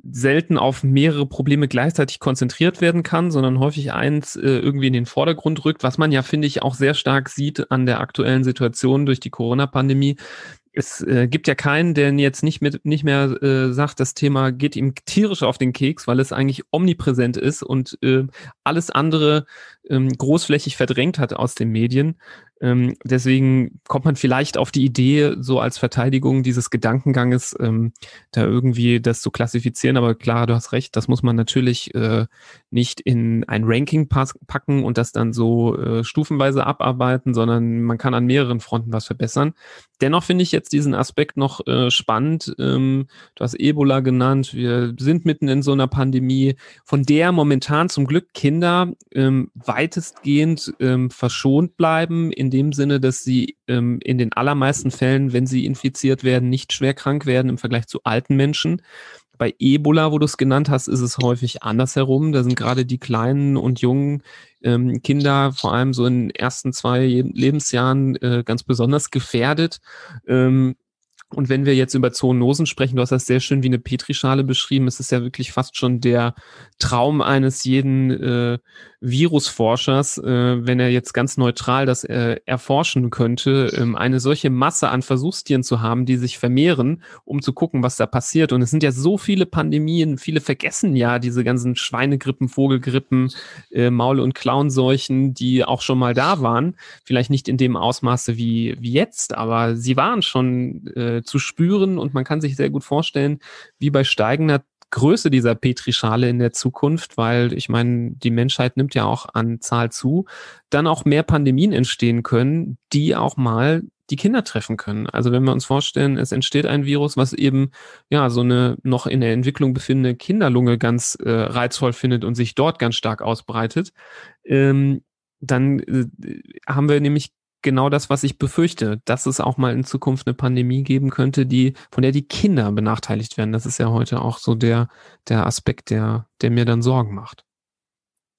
A: selten auf mehrere Probleme gleichzeitig konzentriert werden kann, sondern häufig eins äh, irgendwie in den Vordergrund rückt, was man ja, finde ich, auch sehr stark sieht an der aktuellen Situation durch die Corona-Pandemie, es äh, gibt ja keinen, der jetzt nicht, mit, nicht mehr äh, sagt, das Thema geht ihm tierisch auf den Keks, weil es eigentlich omnipräsent ist und äh, alles andere ähm, großflächig verdrängt hat aus den Medien. Ähm, deswegen kommt man vielleicht auf die Idee, so als Verteidigung dieses Gedankenganges, ähm, da irgendwie das zu klassifizieren. Aber klar, du hast recht, das muss man natürlich äh, nicht in ein Ranking packen und das dann so äh, stufenweise abarbeiten, sondern man kann an mehreren Fronten was verbessern. Dennoch finde ich jetzt diesen Aspekt noch äh, spannend. Ähm, du hast Ebola genannt. Wir sind mitten in so einer Pandemie, von der momentan zum Glück Kinder ähm, weitestgehend ähm, verschont bleiben, in dem Sinne, dass sie ähm, in den allermeisten Fällen, wenn sie infiziert werden, nicht schwer krank werden im Vergleich zu alten Menschen. Bei Ebola, wo du es genannt hast, ist es häufig andersherum. Da sind gerade die kleinen und jungen ähm, Kinder, vor allem so in den ersten zwei Lebensjahren, äh, ganz besonders gefährdet. Ähm, und wenn wir jetzt über Zoonosen sprechen, du hast das sehr schön wie eine Petrischale beschrieben, es ist ja wirklich fast schon der Traum eines jeden äh, Virusforschers, äh, wenn er jetzt ganz neutral das äh, erforschen könnte, ähm, eine solche Masse an Versuchstieren zu haben, die sich vermehren, um zu gucken, was da passiert. Und es sind ja so viele Pandemien, viele vergessen ja diese ganzen Schweinegrippen, Vogelgrippen, äh, Maul- und Klauenseuchen, die auch schon mal da waren. Vielleicht nicht in dem Ausmaße wie, wie jetzt, aber sie waren schon äh, zu spüren und man kann sich sehr gut vorstellen, wie bei steigender Größe dieser Petrischale in der Zukunft, weil ich meine, die Menschheit nimmt ja auch an Zahl zu, dann auch mehr Pandemien entstehen können, die auch mal die Kinder treffen können. Also wenn wir uns vorstellen, es entsteht ein Virus, was eben ja so eine noch in der Entwicklung befindende Kinderlunge ganz äh, reizvoll findet und sich dort ganz stark ausbreitet, ähm, dann äh, haben wir nämlich genau das, was ich befürchte, dass es auch mal in Zukunft eine Pandemie geben könnte, die, von der die Kinder benachteiligt werden. Das ist ja heute auch so der, der Aspekt, der, der mir dann Sorgen macht.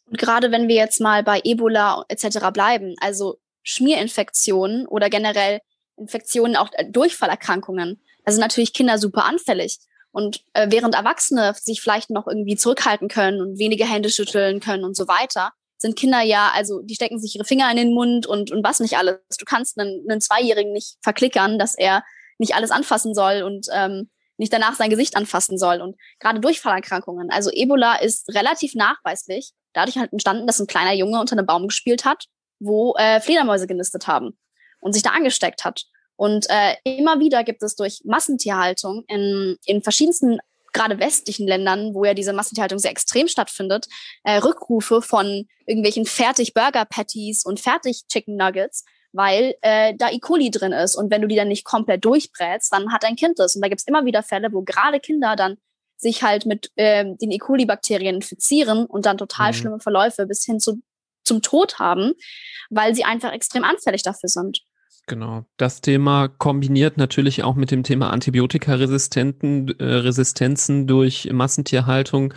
C: Und gerade wenn wir jetzt mal bei Ebola etc. bleiben, also Schmierinfektionen oder generell Infektionen, auch äh, Durchfallerkrankungen, da sind natürlich Kinder super anfällig. Und äh, während Erwachsene sich vielleicht noch irgendwie zurückhalten können und wenige Hände schütteln können und so weiter, sind Kinder ja, also die stecken sich ihre Finger in den Mund und, und was nicht alles. Du kannst einen, einen Zweijährigen nicht verklickern, dass er nicht alles anfassen soll und ähm, nicht danach sein Gesicht anfassen soll. Und gerade Durchfallerkrankungen, also Ebola ist relativ nachweislich dadurch halt entstanden, dass ein kleiner Junge unter einem Baum gespielt hat, wo äh, Fledermäuse genistet haben und sich da angesteckt hat. Und äh, immer wieder gibt es durch Massentierhaltung in, in verschiedensten gerade westlichen Ländern, wo ja diese Massentierhaltung sehr extrem stattfindet, äh, Rückrufe von irgendwelchen Fertig-Burger-Patties und Fertig-Chicken-Nuggets, weil äh, da E. coli drin ist. Und wenn du die dann nicht komplett durchbrätst, dann hat dein Kind das. Und da gibt's immer wieder Fälle, wo gerade Kinder dann sich halt mit ähm, den E. coli-Bakterien infizieren und dann total mhm. schlimme Verläufe bis hin zu, zum Tod haben, weil sie einfach extrem anfällig dafür sind.
A: Genau. Das Thema kombiniert natürlich auch mit dem Thema Antibiotikaresistenzen äh, Resistenzen durch Massentierhaltung.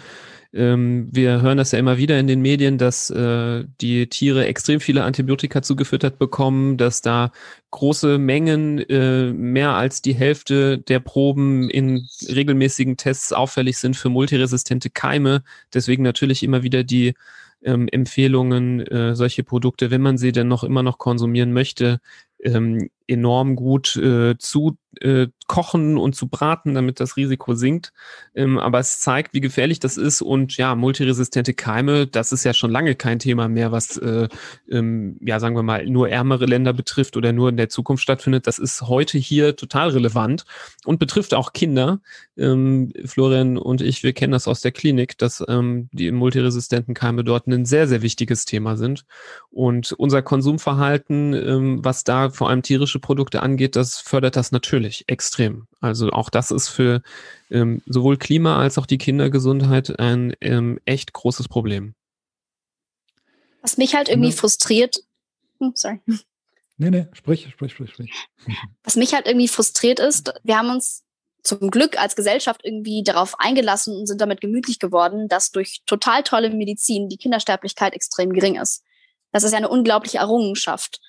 A: Ähm, wir hören das ja immer wieder in den Medien, dass äh, die Tiere extrem viele Antibiotika zugefüttert bekommen, dass da große Mengen, äh, mehr als die Hälfte der Proben in regelmäßigen Tests auffällig sind für multiresistente Keime. Deswegen natürlich immer wieder die ähm, Empfehlungen, äh, solche Produkte, wenn man sie denn noch immer noch konsumieren möchte, ähm, enorm gut äh, zu äh, kochen und zu braten, damit das Risiko sinkt. Ähm, aber es zeigt, wie gefährlich das ist und ja, multiresistente Keime, das ist ja schon lange kein Thema mehr, was äh, ähm, ja, sagen wir mal, nur ärmere Länder betrifft oder nur in der Zukunft stattfindet. Das ist heute hier total relevant und betrifft auch Kinder. Ähm, Florian und ich, wir kennen das aus der Klinik, dass ähm, die multiresistenten Keime dort ein sehr, sehr wichtiges Thema sind. Und unser Konsumverhalten, ähm, was da vor allem tierische Produkte angeht, das fördert das natürlich extrem. Also auch das ist für ähm, sowohl Klima als auch die Kindergesundheit ein ähm, echt großes Problem.
C: Was mich halt irgendwie frustriert, hm, sorry.
B: Nee, nee, sprich, sprich, sprich, sprich. *laughs*
C: Was mich halt irgendwie frustriert ist, wir haben uns zum Glück als Gesellschaft irgendwie darauf eingelassen und sind damit gemütlich geworden, dass durch total tolle Medizin die Kindersterblichkeit extrem gering ist. Das ist ja eine unglaubliche Errungenschaft.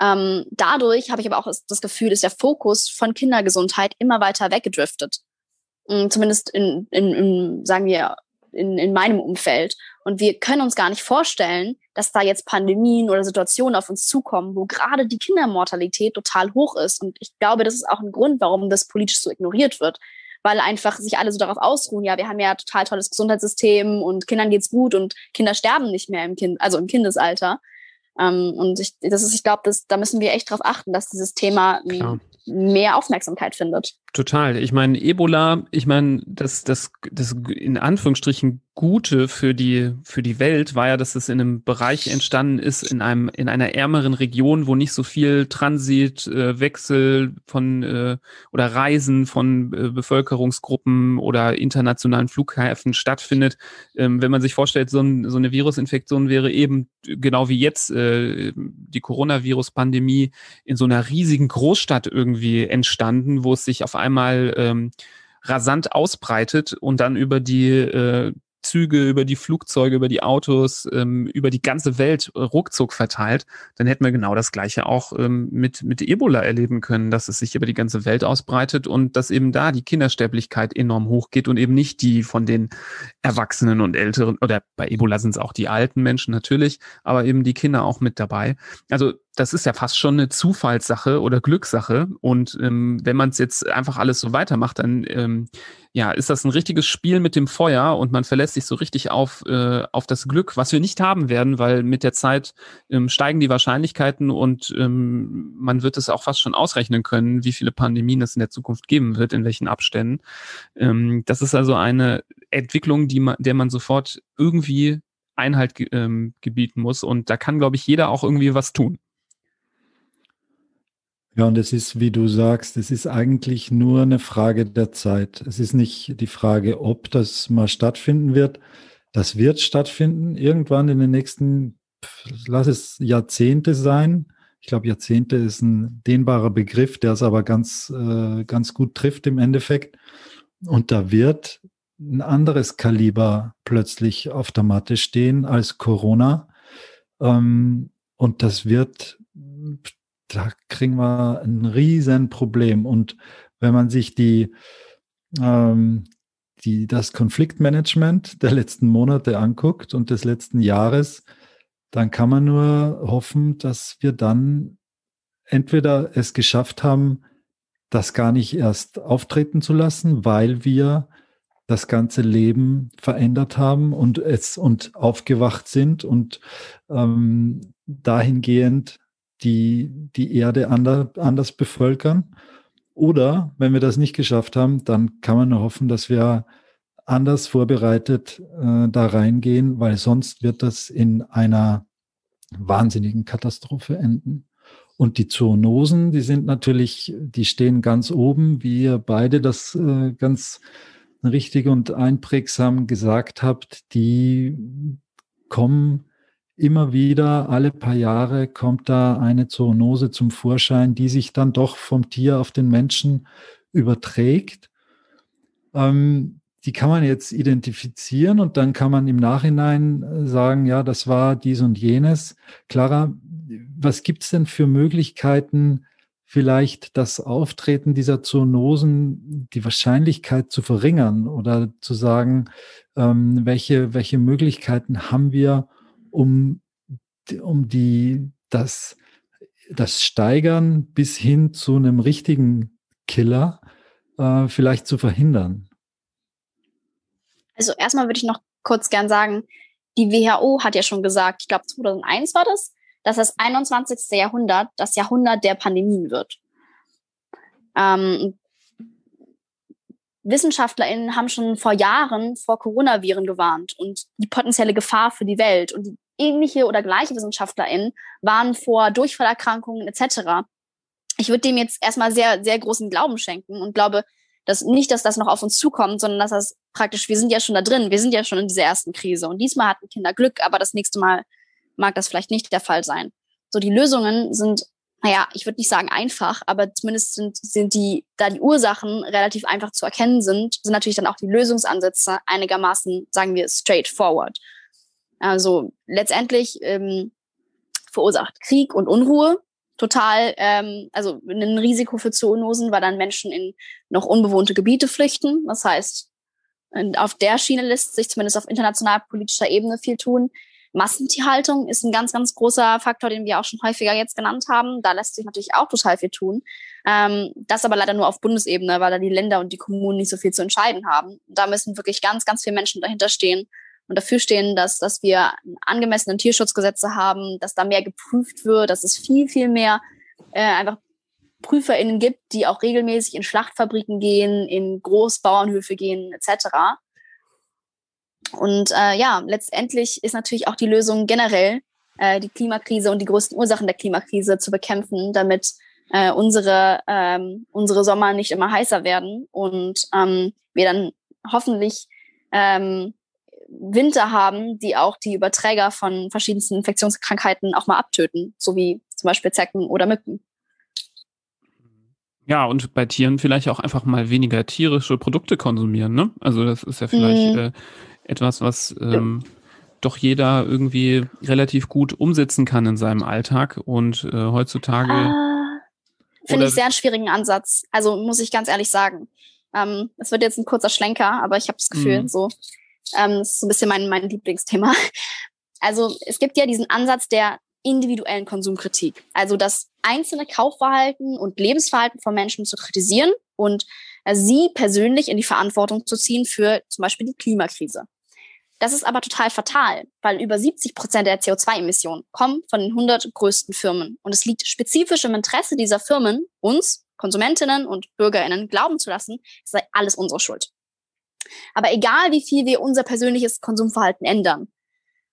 C: Ähm, dadurch habe ich aber auch das Gefühl, ist der Fokus von Kindergesundheit immer weiter weggedriftet. Ähm, zumindest in, in, in, sagen wir, in, in meinem Umfeld. Und wir können uns gar nicht vorstellen, dass da jetzt Pandemien oder Situationen auf uns zukommen, wo gerade die Kindermortalität total hoch ist. Und ich glaube, das ist auch ein Grund, warum das politisch so ignoriert wird. Weil einfach sich alle so darauf ausruhen, ja, wir haben ja total tolles Gesundheitssystem und Kindern geht's gut und Kinder sterben nicht mehr im Kind, also im Kindesalter. Ähm, und ich, das ist, ich glaube, da müssen wir echt drauf achten, dass dieses Thema Klar. mehr Aufmerksamkeit findet.
A: Total. Ich meine, Ebola, ich meine, das, das, das in Anführungsstrichen Gute für die, für die Welt war ja, dass es in einem Bereich entstanden ist, in einem, in einer ärmeren Region, wo nicht so viel Transit, äh, Wechsel von äh, oder Reisen von äh, Bevölkerungsgruppen oder internationalen Flughäfen stattfindet. Ähm, wenn man sich vorstellt, so, ein, so eine Virusinfektion wäre eben genau wie jetzt äh, die Coronavirus-Pandemie in so einer riesigen Großstadt irgendwie entstanden, wo es sich auf einmal ähm, rasant ausbreitet und dann über die äh, Züge, über die Flugzeuge, über die Autos, ähm, über die ganze Welt äh, ruckzuck verteilt, dann hätten wir genau das Gleiche auch ähm, mit, mit Ebola erleben können, dass es sich über die ganze Welt ausbreitet und dass eben da die Kindersterblichkeit enorm hochgeht und eben nicht die von den Erwachsenen und Älteren, oder bei Ebola sind es auch die alten Menschen natürlich, aber eben die Kinder auch mit dabei. Also das ist ja fast schon eine Zufallssache oder Glückssache. Und ähm, wenn man es jetzt einfach alles so weitermacht, dann ähm, ja, ist das ein richtiges Spiel mit dem Feuer und man verlässt sich so richtig auf, äh, auf das Glück, was wir nicht haben werden, weil mit der Zeit ähm, steigen die Wahrscheinlichkeiten und ähm, man wird es auch fast schon ausrechnen können, wie viele Pandemien es in der Zukunft geben wird, in welchen Abständen. Ähm, das ist also eine Entwicklung, die man, der man sofort irgendwie Einhalt ähm, gebieten muss. Und da kann, glaube ich, jeder auch irgendwie was tun.
B: Ja, und es ist, wie du sagst, es ist eigentlich nur eine Frage der Zeit. Es ist nicht die Frage, ob das mal stattfinden wird. Das wird stattfinden irgendwann in den nächsten, lass es Jahrzehnte sein. Ich glaube, Jahrzehnte ist ein dehnbarer Begriff, der es aber ganz, äh, ganz gut trifft im Endeffekt. Und da wird ein anderes Kaliber plötzlich auf der Matte stehen als Corona. Ähm, und das wird da kriegen wir ein Riesenproblem. Und wenn man sich die, ähm, die, das Konfliktmanagement der letzten Monate anguckt und des letzten Jahres, dann kann man nur hoffen, dass wir dann entweder es geschafft haben, das gar nicht erst auftreten zu lassen, weil wir das ganze Leben verändert haben und es und aufgewacht sind und ähm, dahingehend die die Erde ander, anders bevölkern. Oder wenn wir das nicht geschafft haben, dann kann man nur hoffen, dass wir anders vorbereitet äh, da reingehen, weil sonst wird das in einer wahnsinnigen Katastrophe enden. Und die Zoonosen, die sind natürlich, die stehen ganz oben, wie ihr beide das äh, ganz richtig und einprägsam gesagt habt, die kommen immer wieder, alle paar Jahre kommt da eine Zoonose zum Vorschein, die sich dann doch vom Tier auf den Menschen überträgt. Ähm, die kann man jetzt identifizieren und dann kann man im Nachhinein äh, sagen, ja, das war dies und jenes. Clara, was gibt es denn für Möglichkeiten, vielleicht das Auftreten dieser Zoonosen, die Wahrscheinlichkeit zu verringern oder zu sagen, ähm, welche, welche Möglichkeiten haben wir, um, um die, das, das Steigern bis hin zu einem richtigen Killer äh, vielleicht zu verhindern?
C: Also erstmal würde ich noch kurz gern sagen, die WHO hat ja schon gesagt, ich glaube 2001 war das, dass das 21. Jahrhundert das Jahrhundert der Pandemien wird. Ähm, WissenschaftlerInnen haben schon vor Jahren vor Coronaviren gewarnt und die potenzielle Gefahr für die Welt. Und ähnliche oder gleiche WissenschaftlerInnen waren vor Durchfallerkrankungen etc. Ich würde dem jetzt erstmal sehr, sehr großen Glauben schenken und glaube, dass nicht, dass das noch auf uns zukommt, sondern dass das praktisch, wir sind ja schon da drin, wir sind ja schon in dieser ersten Krise. Und diesmal hatten Kinder Glück, aber das nächste Mal mag das vielleicht nicht der Fall sein. So, die Lösungen sind naja, ich würde nicht sagen einfach, aber zumindest sind, sind die, da die Ursachen relativ einfach zu erkennen sind, sind natürlich dann auch die Lösungsansätze einigermaßen, sagen wir, straightforward. Also letztendlich ähm, verursacht Krieg und Unruhe total, ähm, also ein Risiko für Zoonosen, weil dann Menschen in noch unbewohnte Gebiete flüchten. Das heißt, auf der Schiene lässt sich zumindest auf international politischer Ebene viel tun. Massentierhaltung ist ein ganz, ganz großer Faktor, den wir auch schon häufiger jetzt genannt haben. Da lässt sich natürlich auch total viel tun. Ähm, das aber leider nur auf Bundesebene, weil da die Länder und die Kommunen nicht so viel zu entscheiden haben. Da müssen wirklich ganz, ganz viele Menschen dahinter stehen und dafür stehen, dass, dass wir angemessene Tierschutzgesetze haben, dass da mehr geprüft wird, dass es viel, viel mehr äh, einfach PrüferInnen gibt, die auch regelmäßig in Schlachtfabriken gehen, in Großbauernhöfe gehen, etc. Und äh, ja, letztendlich ist natürlich auch die Lösung generell, äh, die Klimakrise und die größten Ursachen der Klimakrise zu bekämpfen, damit äh, unsere, ähm, unsere Sommer nicht immer heißer werden und ähm, wir dann hoffentlich ähm, Winter haben, die auch die Überträger von verschiedensten Infektionskrankheiten auch mal abtöten, so wie zum Beispiel Zecken oder Mücken.
A: Ja, und bei Tieren vielleicht auch einfach mal weniger tierische Produkte konsumieren, ne? Also das ist ja vielleicht mhm. äh, etwas, was ähm, ja. doch jeder irgendwie relativ gut umsetzen kann in seinem Alltag und äh, heutzutage. Ah,
C: Finde ich sehr einen schwierigen Ansatz. Also muss ich ganz ehrlich sagen. Ähm, es wird jetzt ein kurzer Schlenker, aber ich habe das Gefühl, mhm. so ähm, das ist so ein bisschen mein, mein Lieblingsthema. *laughs* Also es gibt ja diesen Ansatz der individuellen Konsumkritik. Also das einzelne Kaufverhalten und Lebensverhalten von Menschen zu kritisieren und sie persönlich in die Verantwortung zu ziehen für zum Beispiel die Klimakrise. Das ist aber total fatal, weil über 70 Prozent der CO2-Emissionen kommen von den 100 größten Firmen. Und es liegt spezifisch im Interesse dieser Firmen, uns, Konsumentinnen und Bürgerinnen, glauben zu lassen, es sei alles unsere Schuld. Aber egal, wie viel wir unser persönliches Konsumverhalten ändern,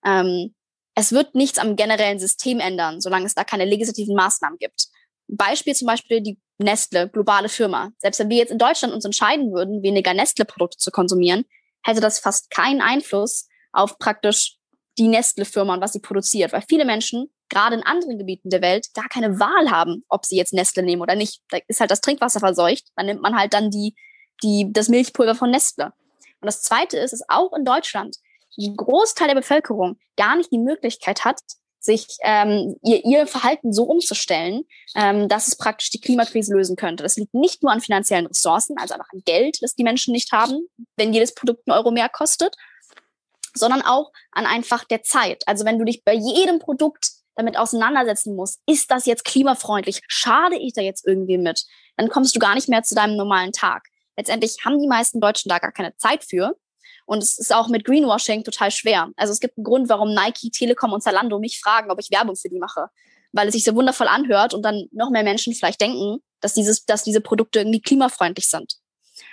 C: ähm, es wird nichts am generellen System ändern, solange es da keine legislativen Maßnahmen gibt. Beispiel zum Beispiel die Nestle, globale Firma. Selbst wenn wir jetzt in Deutschland uns entscheiden würden, weniger Nestle-Produkte zu konsumieren, hätte das fast keinen Einfluss auf praktisch die Nestle-Firma und was sie produziert, weil viele Menschen, gerade in anderen Gebieten der Welt, gar keine Wahl haben, ob sie jetzt Nestle nehmen oder nicht. Da ist halt das Trinkwasser verseucht, dann nimmt man halt dann die, die, das Milchpulver von Nestle. Und das Zweite ist, dass auch in Deutschland die Großteil der Bevölkerung gar nicht die Möglichkeit hat, sich ähm, ihr, ihr Verhalten so umzustellen, ähm, dass es praktisch die Klimakrise lösen könnte. Das liegt nicht nur an finanziellen Ressourcen, also einfach an Geld, das die Menschen nicht haben, wenn jedes Produkt einen Euro mehr kostet, sondern auch an einfach der Zeit. Also wenn du dich bei jedem Produkt damit auseinandersetzen musst, ist das jetzt klimafreundlich? Schade ich da jetzt irgendwie mit? Dann kommst du gar nicht mehr zu deinem normalen Tag. Letztendlich haben die meisten Deutschen da gar keine Zeit für. Und es ist auch mit Greenwashing total schwer. Also es gibt einen Grund, warum Nike, Telekom und Zalando mich fragen, ob ich Werbung für die mache. Weil es sich so wundervoll anhört und dann noch mehr Menschen vielleicht denken, dass, dieses, dass diese Produkte irgendwie klimafreundlich sind.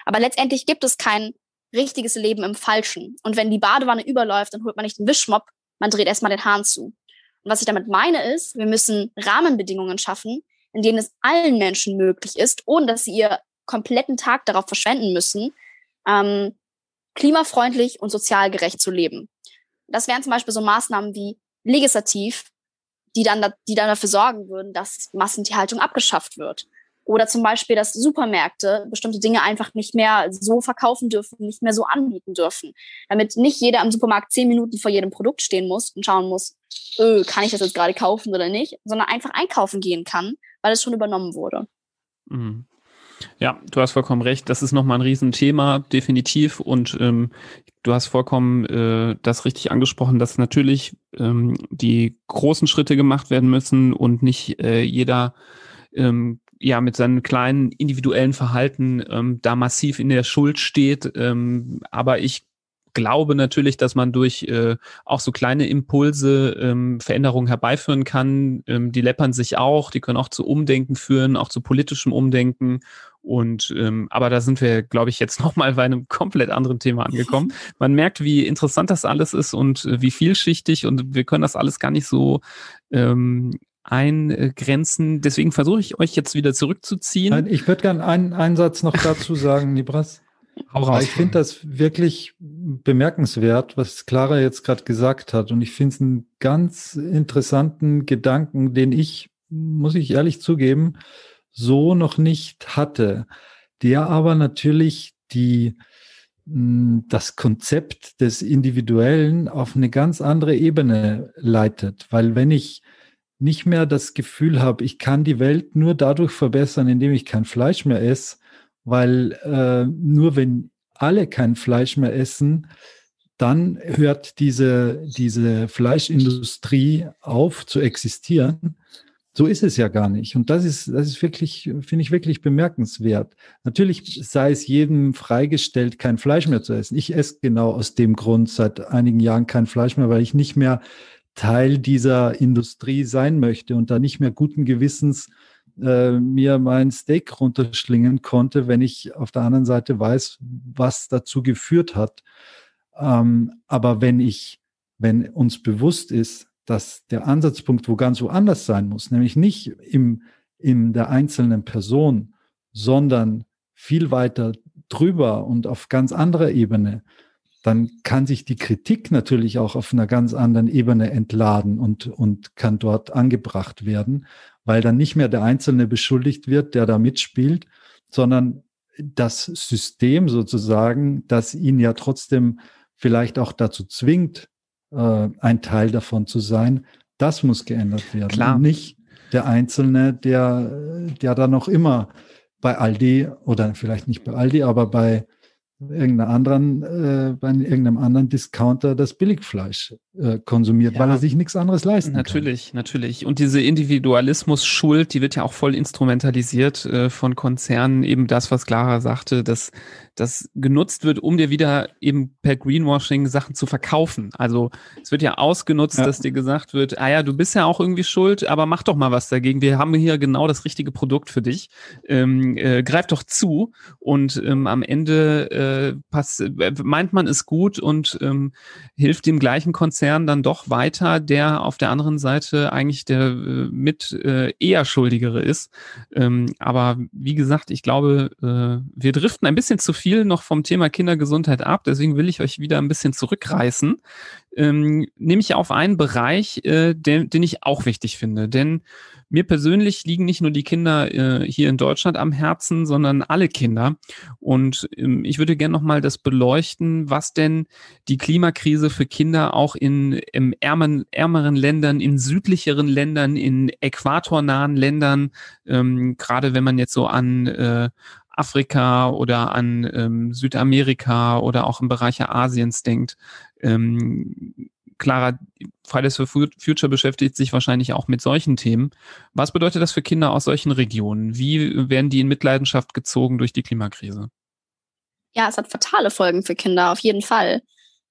C: Aber letztendlich gibt es kein richtiges Leben im Falschen. Und wenn die Badewanne überläuft, dann holt man nicht den Wischmopp, man dreht erstmal den Hahn zu. Und was ich damit meine ist, wir müssen Rahmenbedingungen schaffen, in denen es allen Menschen möglich ist, ohne dass sie ihr kompletten Tag darauf verschwenden müssen, ähm, klimafreundlich und sozial gerecht zu leben. Das wären zum Beispiel so Maßnahmen wie legislativ, die dann, die dann dafür sorgen würden, dass Massentierhaltung abgeschafft wird. Oder zum Beispiel, dass Supermärkte bestimmte Dinge einfach nicht mehr so verkaufen dürfen, nicht mehr so anbieten dürfen. Damit nicht jeder im Supermarkt zehn Minuten vor jedem Produkt stehen muss und schauen muss, öh, kann ich das jetzt gerade kaufen oder nicht, sondern einfach einkaufen gehen kann, weil es schon übernommen wurde.
A: Mhm. Ja, du hast vollkommen recht. Das ist nochmal ein Riesenthema, definitiv. Und ähm, du hast vollkommen äh, das richtig angesprochen, dass natürlich ähm, die großen Schritte gemacht werden müssen und nicht äh, jeder ähm, ja mit seinem kleinen individuellen Verhalten ähm, da massiv in der Schuld steht. Ähm, aber ich glaube natürlich, dass man durch äh, auch so kleine Impulse ähm, Veränderungen herbeiführen kann. Ähm, die läppern sich auch, die können auch zu Umdenken führen, auch zu politischem Umdenken. Und ähm, aber da sind wir, glaube ich, jetzt *laughs* nochmal bei einem komplett anderen Thema angekommen. *laughs* Man merkt, wie interessant das alles ist und äh, wie vielschichtig und wir können das alles gar nicht so ähm, eingrenzen. Deswegen versuche ich euch jetzt wieder zurückzuziehen.
B: Ich würde gerne einen, einen Satz noch dazu sagen, Nibras. Raus. Ich finde das wirklich bemerkenswert, was Clara jetzt gerade gesagt hat. Und ich finde es einen ganz interessanten Gedanken, den ich, muss ich ehrlich zugeben, so noch nicht hatte. Der aber natürlich die, hm, das Konzept des Individuellen auf eine ganz andere Ebene leitet. Weil wenn ich nicht mehr das Gefühl habe, ich kann die Welt nur dadurch verbessern, indem ich kein Fleisch mehr esse, weil äh, nur wenn alle kein Fleisch mehr essen, dann hört diese, diese Fleischindustrie auf zu existieren. So ist es ja gar nicht. Und das ist, das ist wirklich, finde ich wirklich bemerkenswert. Natürlich sei es jedem freigestellt, kein Fleisch mehr zu essen. Ich esse genau aus dem Grund seit einigen Jahren kein Fleisch mehr, weil ich nicht mehr Teil dieser Industrie sein möchte und da nicht mehr guten Gewissens äh, mir mein Steak runterschlingen konnte, wenn ich auf der anderen Seite weiß, was dazu geführt hat. Ähm, aber wenn ich, wenn uns bewusst ist, dass der Ansatzpunkt wo ganz woanders sein muss, nämlich nicht im, in der einzelnen Person, sondern viel weiter drüber und auf ganz anderer Ebene, dann kann sich die Kritik natürlich auch auf einer ganz anderen Ebene entladen und, und kann dort angebracht werden weil dann nicht mehr der Einzelne beschuldigt wird, der da mitspielt, sondern das System sozusagen, das ihn ja trotzdem vielleicht auch dazu zwingt, äh, ein Teil davon zu sein, das muss geändert werden.
A: Klar.
B: Und nicht der Einzelne, der, der dann noch immer bei Aldi oder vielleicht nicht bei Aldi, aber bei irgendeiner anderen, äh, bei irgendeinem anderen Discounter das Billigfleisch äh, konsumiert, ja, weil er sich nichts anderes leisten
A: natürlich, kann. Natürlich, natürlich. Und diese Individualismus-Schuld, die wird ja auch voll instrumentalisiert äh, von Konzernen. Eben das, was Clara sagte, dass das genutzt wird, um dir wieder eben per Greenwashing Sachen zu verkaufen. Also es wird ja ausgenutzt, ja. dass dir gesagt wird, ah ja, du bist ja auch irgendwie schuld, aber mach doch mal was dagegen. Wir haben hier genau das richtige Produkt für dich. Ähm, äh, greif doch zu und ähm, am Ende äh, pass, meint man es gut und ähm, hilft dem gleichen Konzern dann doch weiter, der auf der anderen Seite eigentlich der äh, mit äh, eher Schuldigere ist. Ähm, aber wie gesagt, ich glaube, äh, wir driften ein bisschen zu viel viel noch vom Thema Kindergesundheit ab, deswegen will ich euch wieder ein bisschen zurückreißen, ähm, nämlich auf einen Bereich, äh, den, den ich auch wichtig finde. Denn mir persönlich liegen nicht nur die Kinder äh, hier in Deutschland am Herzen, sondern alle Kinder. Und ähm, ich würde gerne nochmal das beleuchten, was denn die Klimakrise für Kinder auch in im ärmeren, ärmeren Ländern, in südlicheren Ländern, in äquatornahen Ländern, ähm, gerade wenn man jetzt so an äh, Afrika oder an ähm, Südamerika oder auch im Bereich Asiens denkt. Ähm, Clara, Fridays for Future beschäftigt sich wahrscheinlich auch mit solchen Themen. Was bedeutet das für Kinder aus solchen Regionen? Wie werden die in Mitleidenschaft gezogen durch die Klimakrise?
C: Ja, es hat fatale Folgen für Kinder, auf jeden Fall.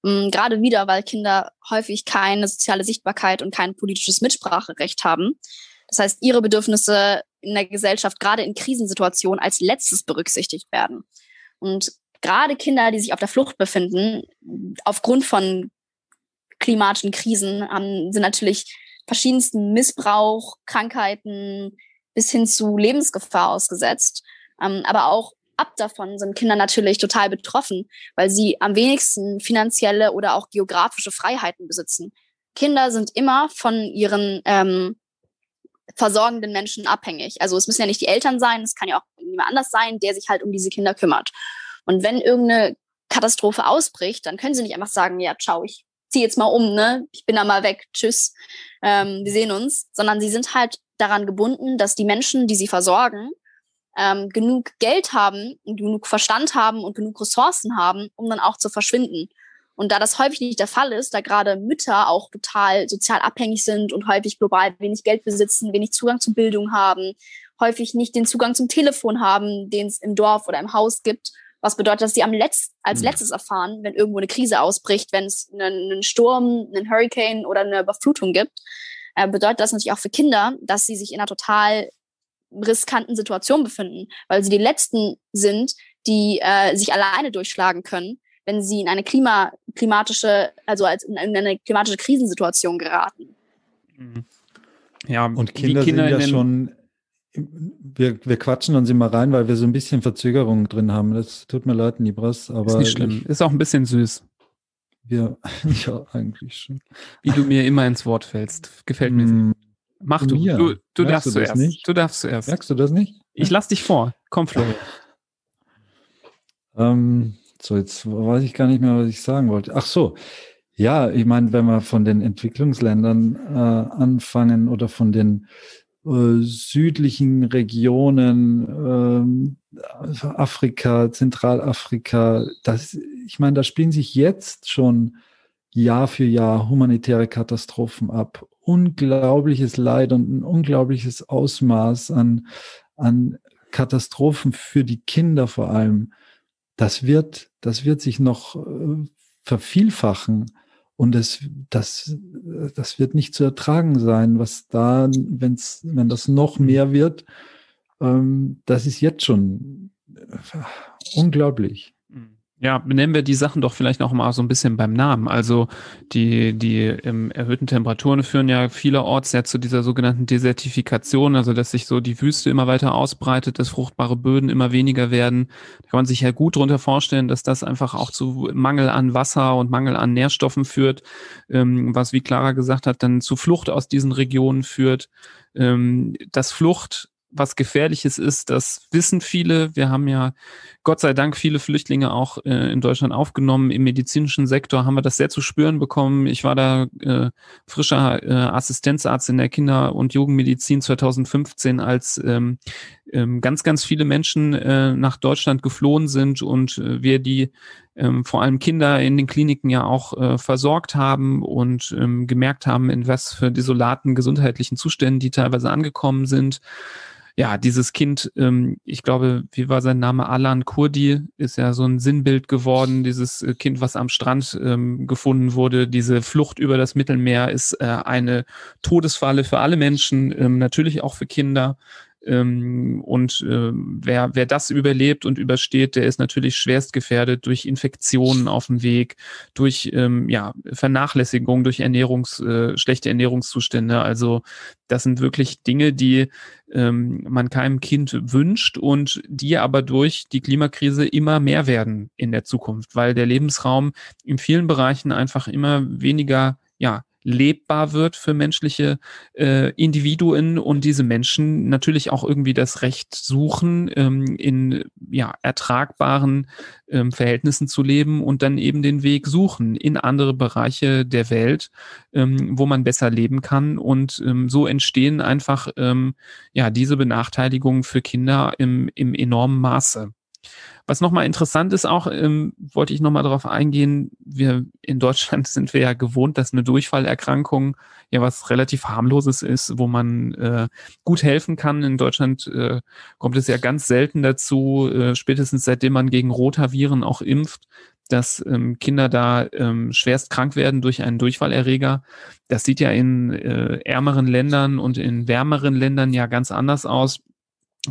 C: Ähm, gerade wieder, weil Kinder häufig keine soziale Sichtbarkeit und kein politisches Mitspracherecht haben. Das heißt, ihre Bedürfnisse in der Gesellschaft gerade in Krisensituationen als letztes berücksichtigt werden. Und gerade Kinder, die sich auf der Flucht befinden, aufgrund von klimatischen Krisen, haben, sind natürlich verschiedensten Missbrauch, Krankheiten bis hin zu Lebensgefahr ausgesetzt. Ähm, aber auch ab davon sind Kinder natürlich total betroffen, weil sie am wenigsten finanzielle oder auch geografische Freiheiten besitzen. Kinder sind immer von ihren ähm, versorgenden Menschen abhängig. Also es müssen ja nicht die Eltern sein, es kann ja auch jemand anders sein, der sich halt um diese Kinder kümmert. Und wenn irgendeine Katastrophe ausbricht, dann können sie nicht einfach sagen, ja, ciao, ich ziehe jetzt mal um, ne? Ich bin da mal weg, tschüss, ähm, wir sehen uns, sondern sie sind halt daran gebunden, dass die Menschen, die sie versorgen, ähm, genug Geld haben genug Verstand haben und genug Ressourcen haben, um dann auch zu verschwinden. Und da das häufig nicht der Fall ist, da gerade Mütter auch total sozial abhängig sind und häufig global wenig Geld besitzen, wenig Zugang zu Bildung haben, häufig nicht den Zugang zum Telefon haben, den es im Dorf oder im Haus gibt, was bedeutet, dass sie am Letz als mhm. letztes erfahren, wenn irgendwo eine Krise ausbricht, wenn es einen, einen Sturm, einen Hurricane oder eine Überflutung gibt, äh, bedeutet das natürlich auch für Kinder, dass sie sich in einer total riskanten Situation befinden, weil sie die Letzten sind, die äh, sich alleine durchschlagen können wenn sie in eine Klima, klimatische, also als in eine klimatische Krisensituation geraten.
B: Mhm. Ja, und Kinder, Kinder sind ja schon, wir, wir quatschen uns immer rein, weil wir so ein bisschen Verzögerung drin haben. Das tut mir leid, Nibras, aber.
A: Ist nicht schlimm. Ich, ist auch ein bisschen süß.
B: Wir, ja, *laughs* eigentlich schon.
A: Wie du mir immer ins Wort fällst. Gefällt mir. Mm, Mach du. Mir. Du, du darfst du zuerst. Nicht? Du darfst zuerst.
B: Merkst du das nicht?
A: Ich lass dich vor. Komm, Florian.
B: ähm, so, jetzt weiß ich gar nicht mehr, was ich sagen wollte. Ach so, ja, ich meine, wenn wir von den Entwicklungsländern äh, anfangen oder von den äh, südlichen Regionen, äh, Afrika, Zentralafrika, das, ich meine, da spielen sich jetzt schon Jahr für Jahr humanitäre Katastrophen ab. Unglaubliches Leid und ein unglaubliches Ausmaß an, an Katastrophen für die Kinder vor allem das wird, das wird sich noch äh, vervielfachen. Und das, das, das wird nicht zu ertragen sein, was da, wenn's, wenn das noch mhm. mehr wird, ähm, das ist jetzt schon äh, unglaublich.
A: Ja, benennen wir die Sachen doch vielleicht noch mal so ein bisschen beim Namen. Also die, die ähm, erhöhten Temperaturen führen ja vielerorts ja zu dieser sogenannten Desertifikation, also dass sich so die Wüste immer weiter ausbreitet, dass fruchtbare Böden immer weniger werden. Da kann man sich ja gut darunter vorstellen, dass das einfach auch zu Mangel an Wasser und Mangel an Nährstoffen führt, ähm, was, wie Clara gesagt hat, dann zu Flucht aus diesen Regionen führt. Ähm, dass Flucht was Gefährliches ist, das wissen viele. Wir haben ja Gott sei Dank viele Flüchtlinge auch äh, in Deutschland aufgenommen. Im medizinischen Sektor haben wir das sehr zu spüren bekommen. Ich war da äh, frischer äh, Assistenzarzt in der Kinder- und Jugendmedizin 2015, als ähm, ganz, ganz viele Menschen äh, nach Deutschland geflohen sind und äh, wir die ähm, vor allem Kinder in den Kliniken ja auch äh, versorgt haben und ähm, gemerkt haben, in was für desolaten gesundheitlichen Zuständen die teilweise angekommen sind ja, dieses Kind, ähm, ich glaube, wie war sein Name? Alan Kurdi ist ja so ein Sinnbild geworden. Dieses Kind, was am Strand ähm, gefunden wurde, diese Flucht über das Mittelmeer ist eine Todesfalle für alle Menschen, ähm, natürlich auch für Kinder. Ähm, und äh, wer, wer das überlebt und übersteht, der ist natürlich schwerst gefährdet durch Infektionen auf dem Weg, durch ähm, ja, Vernachlässigung, durch Ernährungs, äh, schlechte Ernährungszustände. Also das sind wirklich Dinge, die ähm, man keinem Kind wünscht und die aber durch die Klimakrise immer mehr werden in der Zukunft, weil der Lebensraum in vielen Bereichen einfach immer weniger ja, lebbar wird für menschliche äh, Individuen und diese Menschen natürlich auch irgendwie das Recht suchen, ähm, in ja, ertragbaren ähm, Verhältnissen zu leben und dann eben den Weg suchen in andere Bereiche der Welt, ähm, wo man besser leben kann. Und ähm, so entstehen einfach ähm, ja diese Benachteiligungen für Kinder im, im enormen Maße. Was nochmal interessant ist, auch ähm, wollte ich nochmal darauf eingehen, wir in Deutschland *laughs* sind wir ja gewohnt, dass eine Durchfallerkrankung ja was relativ harmloses ist, wo man äh, gut helfen kann. In Deutschland äh, kommt es ja ganz selten dazu, äh, spätestens seitdem man gegen Rotaviren auch impft, dass ähm, Kinder da ähm, schwerst krank werden durch einen Durchfallerreger. Das sieht ja in äh, ärmeren Ländern und in wärmeren Ländern ja ganz anders aus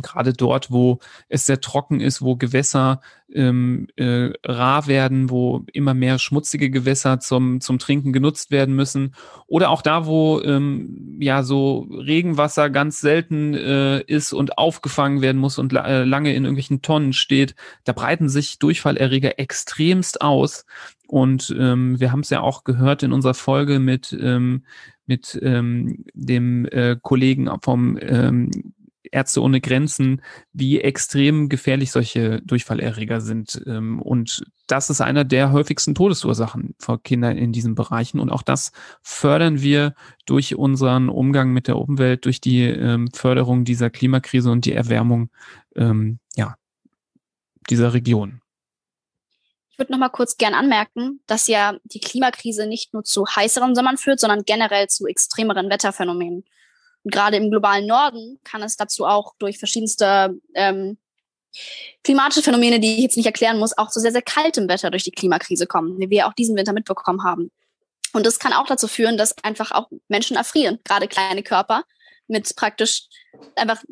A: gerade dort, wo es sehr trocken ist, wo Gewässer ähm, äh, rar werden, wo immer mehr schmutzige Gewässer zum, zum Trinken genutzt werden müssen. Oder auch da, wo ähm, ja so Regenwasser ganz selten äh, ist und aufgefangen werden muss und la äh, lange in irgendwelchen Tonnen steht, da breiten sich Durchfallerreger extremst aus. Und ähm, wir haben es ja auch gehört in unserer Folge mit, ähm, mit ähm, dem äh, Kollegen vom ähm, Ärzte ohne Grenzen, wie extrem gefährlich solche Durchfallerreger sind. Ähm, und das ist einer der häufigsten Todesursachen für Kinder in diesen Bereichen. Und auch das fördern wir durch unseren Umgang mit der Umwelt, durch die ähm, Förderung dieser Klimakrise und die Erwärmung ähm, ja, dieser Region.
C: Ich würde noch mal kurz gern anmerken, dass ja die Klimakrise nicht nur zu heißeren Sommern führt, sondern generell zu extremeren Wetterphänomenen. Gerade im globalen Norden kann es dazu auch durch verschiedenste ähm, klimatische Phänomene, die ich jetzt nicht erklären muss, auch zu sehr, sehr kaltem Wetter durch die Klimakrise kommen, wie wir auch diesen Winter mitbekommen haben. Und das kann auch dazu führen, dass einfach auch Menschen erfrieren, gerade kleine Körper mit praktisch einfach,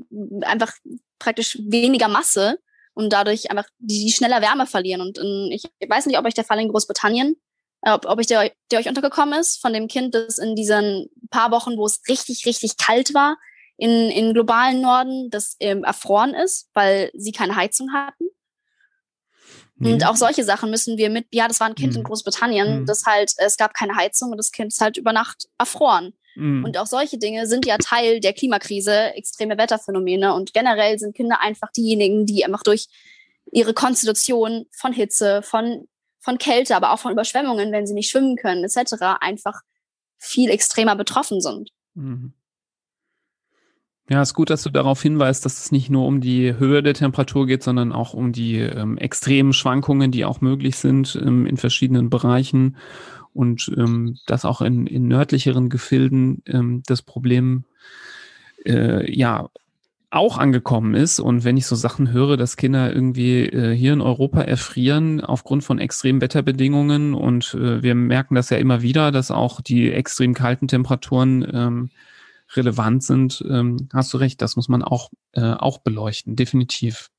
C: einfach praktisch weniger Masse und dadurch einfach die, die schneller Wärme verlieren. Und in, ich weiß nicht, ob euch der Fall in Großbritannien ob, ob ich der, der euch untergekommen ist, von dem Kind, das in diesen paar Wochen, wo es richtig, richtig kalt war, in, in globalen Norden, das ähm, erfroren ist, weil sie keine Heizung hatten. Mhm. Und auch solche Sachen müssen wir mit, ja, das war ein Kind mhm. in Großbritannien, mhm. das halt, es gab keine Heizung und das Kind ist halt über Nacht erfroren. Mhm. Und auch solche Dinge sind ja Teil der Klimakrise, extreme Wetterphänomene. Und generell sind Kinder einfach diejenigen, die einfach durch ihre Konstitution von Hitze, von von Kälte, aber auch von Überschwemmungen, wenn sie nicht schwimmen können, etc., einfach viel extremer betroffen sind. Mhm.
A: Ja, ist gut, dass du darauf hinweist, dass es nicht nur um die Höhe der Temperatur geht, sondern auch um die ähm, extremen Schwankungen, die auch möglich sind ähm, in verschiedenen Bereichen und ähm, dass auch in, in nördlicheren Gefilden ähm, das Problem äh, ja auch angekommen ist. Und wenn ich so Sachen höre, dass Kinder irgendwie äh, hier in Europa erfrieren aufgrund von extremen Wetterbedingungen und äh, wir merken das ja immer wieder, dass auch die extrem kalten Temperaturen ähm, relevant sind, ähm, hast du recht, das muss man auch, äh, auch beleuchten, definitiv.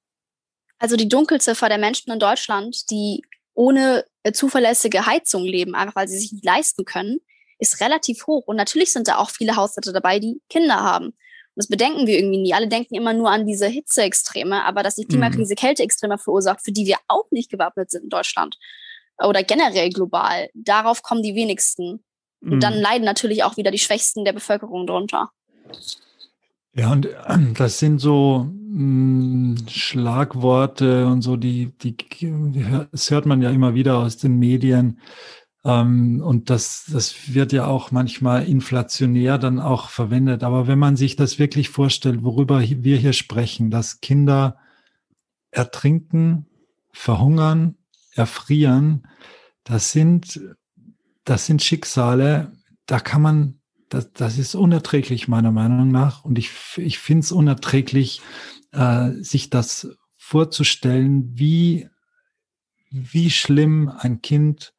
C: Also die Dunkelziffer der Menschen in Deutschland, die ohne äh, zuverlässige Heizung leben, einfach weil sie sich nicht leisten können, ist relativ hoch. Und natürlich sind da auch viele Haushalte dabei, die Kinder haben das bedenken wir irgendwie nie. Alle denken immer nur an diese Hitzeextreme, aber dass die Klimakrise mhm. Kälteextreme verursacht, für die wir auch nicht gewappnet sind in Deutschland oder generell global, darauf kommen die wenigsten. Und mhm. dann leiden natürlich auch wieder die Schwächsten der Bevölkerung drunter.
B: Ja, und ähm, *clears throat* das sind so mh, hm, Schlagworte und so, die, die, das hört man ja immer wieder aus den Medien. Ähm, und das, das wird ja auch manchmal inflationär dann auch verwendet. Aber wenn man sich das wirklich vorstellt, worüber wir hier sprechen, dass Kinder ertrinken, verhungern, erfrieren, das sind, das sind Schicksale, da kann man, das, das ist unerträglich meiner Meinung nach. Und ich, ich finde es unerträglich, äh, sich das vorzustellen, wie, wie schlimm ein Kind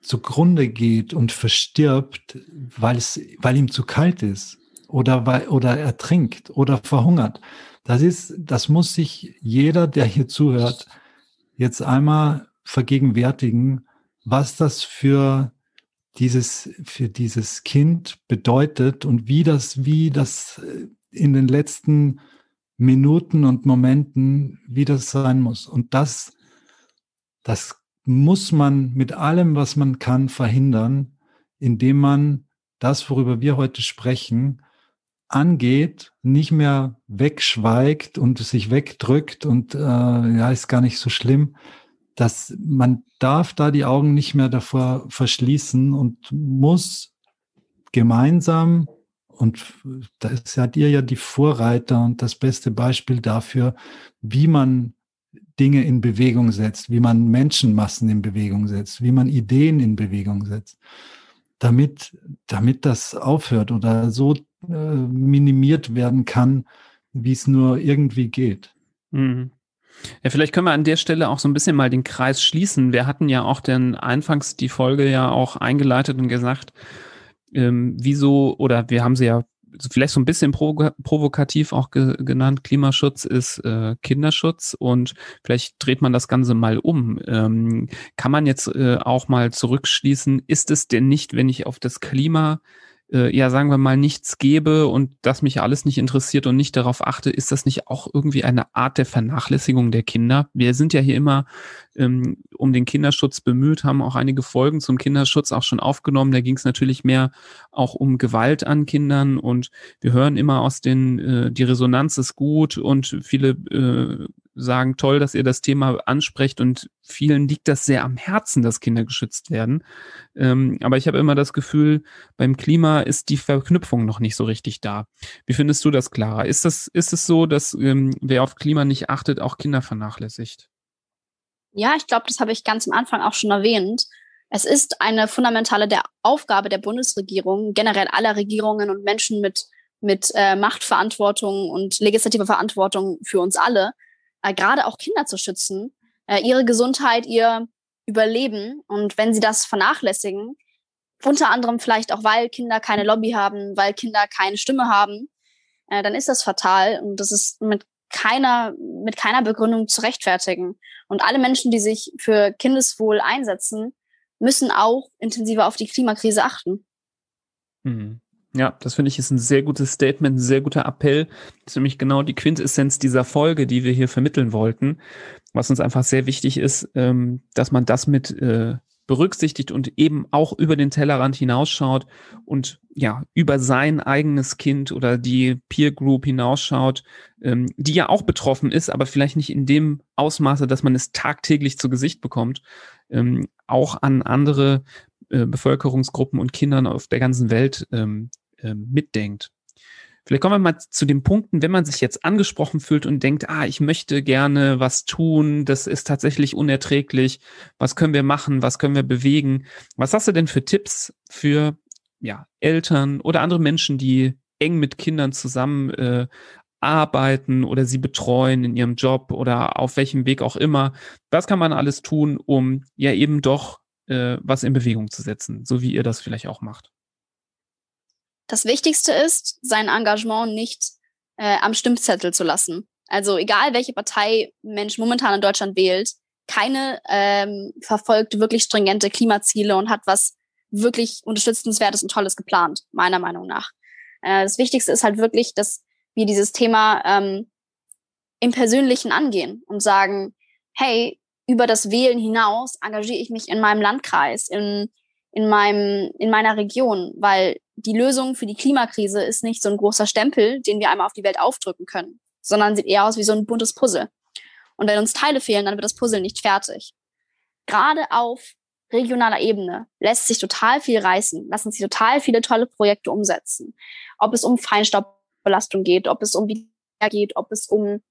B: zugrunde geht und verstirbt, weil es, weil ihm zu kalt ist oder weil, oder ertrinkt oder verhungert. Das ist, das muss sich jeder, der hier zuhört, jetzt einmal vergegenwärtigen, was das für dieses, für dieses Kind bedeutet und wie das, wie das in den letzten Minuten und Momenten, wie das sein muss. Und das, das muss man mit allem, was man kann, verhindern, indem man das, worüber wir heute sprechen, angeht, nicht mehr wegschweigt und sich wegdrückt und äh, ja, ist gar nicht so schlimm, dass man darf da die Augen nicht mehr davor verschließen und muss gemeinsam und da seid ihr ja die Vorreiter und das beste Beispiel dafür, wie man Dinge in Bewegung setzt, wie man Menschenmassen in Bewegung setzt, wie man Ideen in Bewegung setzt, damit, damit das aufhört oder so äh, minimiert werden kann, wie es nur irgendwie geht. Mhm.
A: Ja, vielleicht können wir an der Stelle auch so ein bisschen mal den Kreis schließen. Wir hatten ja auch den anfangs die Folge ja auch eingeleitet und gesagt, ähm, wieso, oder wir haben sie ja vielleicht so ein bisschen provokativ auch ge genannt, Klimaschutz ist äh, Kinderschutz und vielleicht dreht man das Ganze mal um. Ähm, kann man jetzt äh, auch mal zurückschließen, ist es denn nicht, wenn ich auf das Klima äh, ja, sagen wir mal, nichts gebe und das mich alles nicht interessiert und nicht darauf achte, ist das nicht auch irgendwie eine Art der Vernachlässigung der Kinder? Wir sind ja hier immer ähm, um den Kinderschutz bemüht, haben auch einige Folgen zum Kinderschutz auch schon aufgenommen. Da ging es natürlich mehr auch um Gewalt an Kindern und wir hören immer aus den, äh, die Resonanz ist gut und viele äh, sagen, toll, dass ihr das Thema ansprecht und vielen liegt das sehr am Herzen, dass Kinder geschützt werden. Ähm, aber ich habe immer das Gefühl, beim Klima ist die Verknüpfung noch nicht so richtig da. Wie findest du das, Clara? Ist das, ist es so, dass ähm, wer auf Klima nicht achtet, auch Kinder vernachlässigt?
C: Ja, ich glaube, das habe ich ganz am Anfang auch schon erwähnt. Es ist eine fundamentale der Aufgabe der Bundesregierung, generell aller Regierungen und Menschen mit, mit äh, Machtverantwortung und legislativer Verantwortung für uns alle, äh, gerade auch Kinder zu schützen, äh, ihre Gesundheit, ihr Überleben. Und wenn sie das vernachlässigen, unter anderem vielleicht auch, weil Kinder keine Lobby haben, weil Kinder keine Stimme haben, äh, dann ist das fatal und das ist mit keiner, mit keiner Begründung zu rechtfertigen. Und alle Menschen, die sich für Kindeswohl einsetzen, müssen auch intensiver auf die Klimakrise achten.
A: Mhm. Ja, das finde ich ist ein sehr gutes Statement, ein sehr guter Appell. Das ist nämlich genau die Quintessenz dieser Folge, die wir hier vermitteln wollten. Was uns einfach sehr wichtig ist, ähm, dass man das mit äh, berücksichtigt und eben auch über den Tellerrand hinausschaut und ja, über sein eigenes Kind oder die Peer Group hinausschaut, ähm, die ja auch betroffen ist, aber vielleicht nicht in dem Ausmaße, dass man es tagtäglich zu Gesicht bekommt, ähm, auch an andere äh, Bevölkerungsgruppen und Kindern auf der ganzen Welt ähm, äh, mitdenkt. Vielleicht kommen wir mal zu den Punkten, wenn man sich jetzt angesprochen fühlt und denkt, ah, ich möchte gerne was tun, das ist tatsächlich unerträglich, was können wir machen, was können wir bewegen? Was hast du denn für Tipps für ja, Eltern oder andere Menschen, die eng mit Kindern zusammen äh, arbeiten oder sie betreuen in ihrem Job oder auf welchem Weg auch immer? Was kann man alles tun, um ja eben doch äh, was in Bewegung zu setzen, so wie ihr das vielleicht auch macht.
C: Das Wichtigste ist, sein Engagement nicht äh, am Stimmzettel zu lassen. Also egal, welche Partei Mensch momentan in Deutschland wählt, keine ähm, verfolgt wirklich stringente Klimaziele und hat was wirklich unterstützenswertes und Tolles geplant, meiner Meinung nach. Äh, das Wichtigste ist halt wirklich, dass wir dieses Thema ähm, im Persönlichen angehen und sagen, hey, über das Wählen hinaus engagiere ich mich in meinem Landkreis, in, in, meinem, in meiner Region, weil die Lösung für die Klimakrise ist nicht so ein großer Stempel, den wir einmal auf die Welt aufdrücken können, sondern sieht eher aus wie so ein buntes Puzzle. Und wenn uns Teile fehlen, dann wird das Puzzle nicht fertig. Gerade auf regionaler Ebene lässt sich total viel reißen, lassen sich total viele tolle Projekte umsetzen. Ob es um Feinstaubbelastung geht, ob es um Wieder geht, ob es um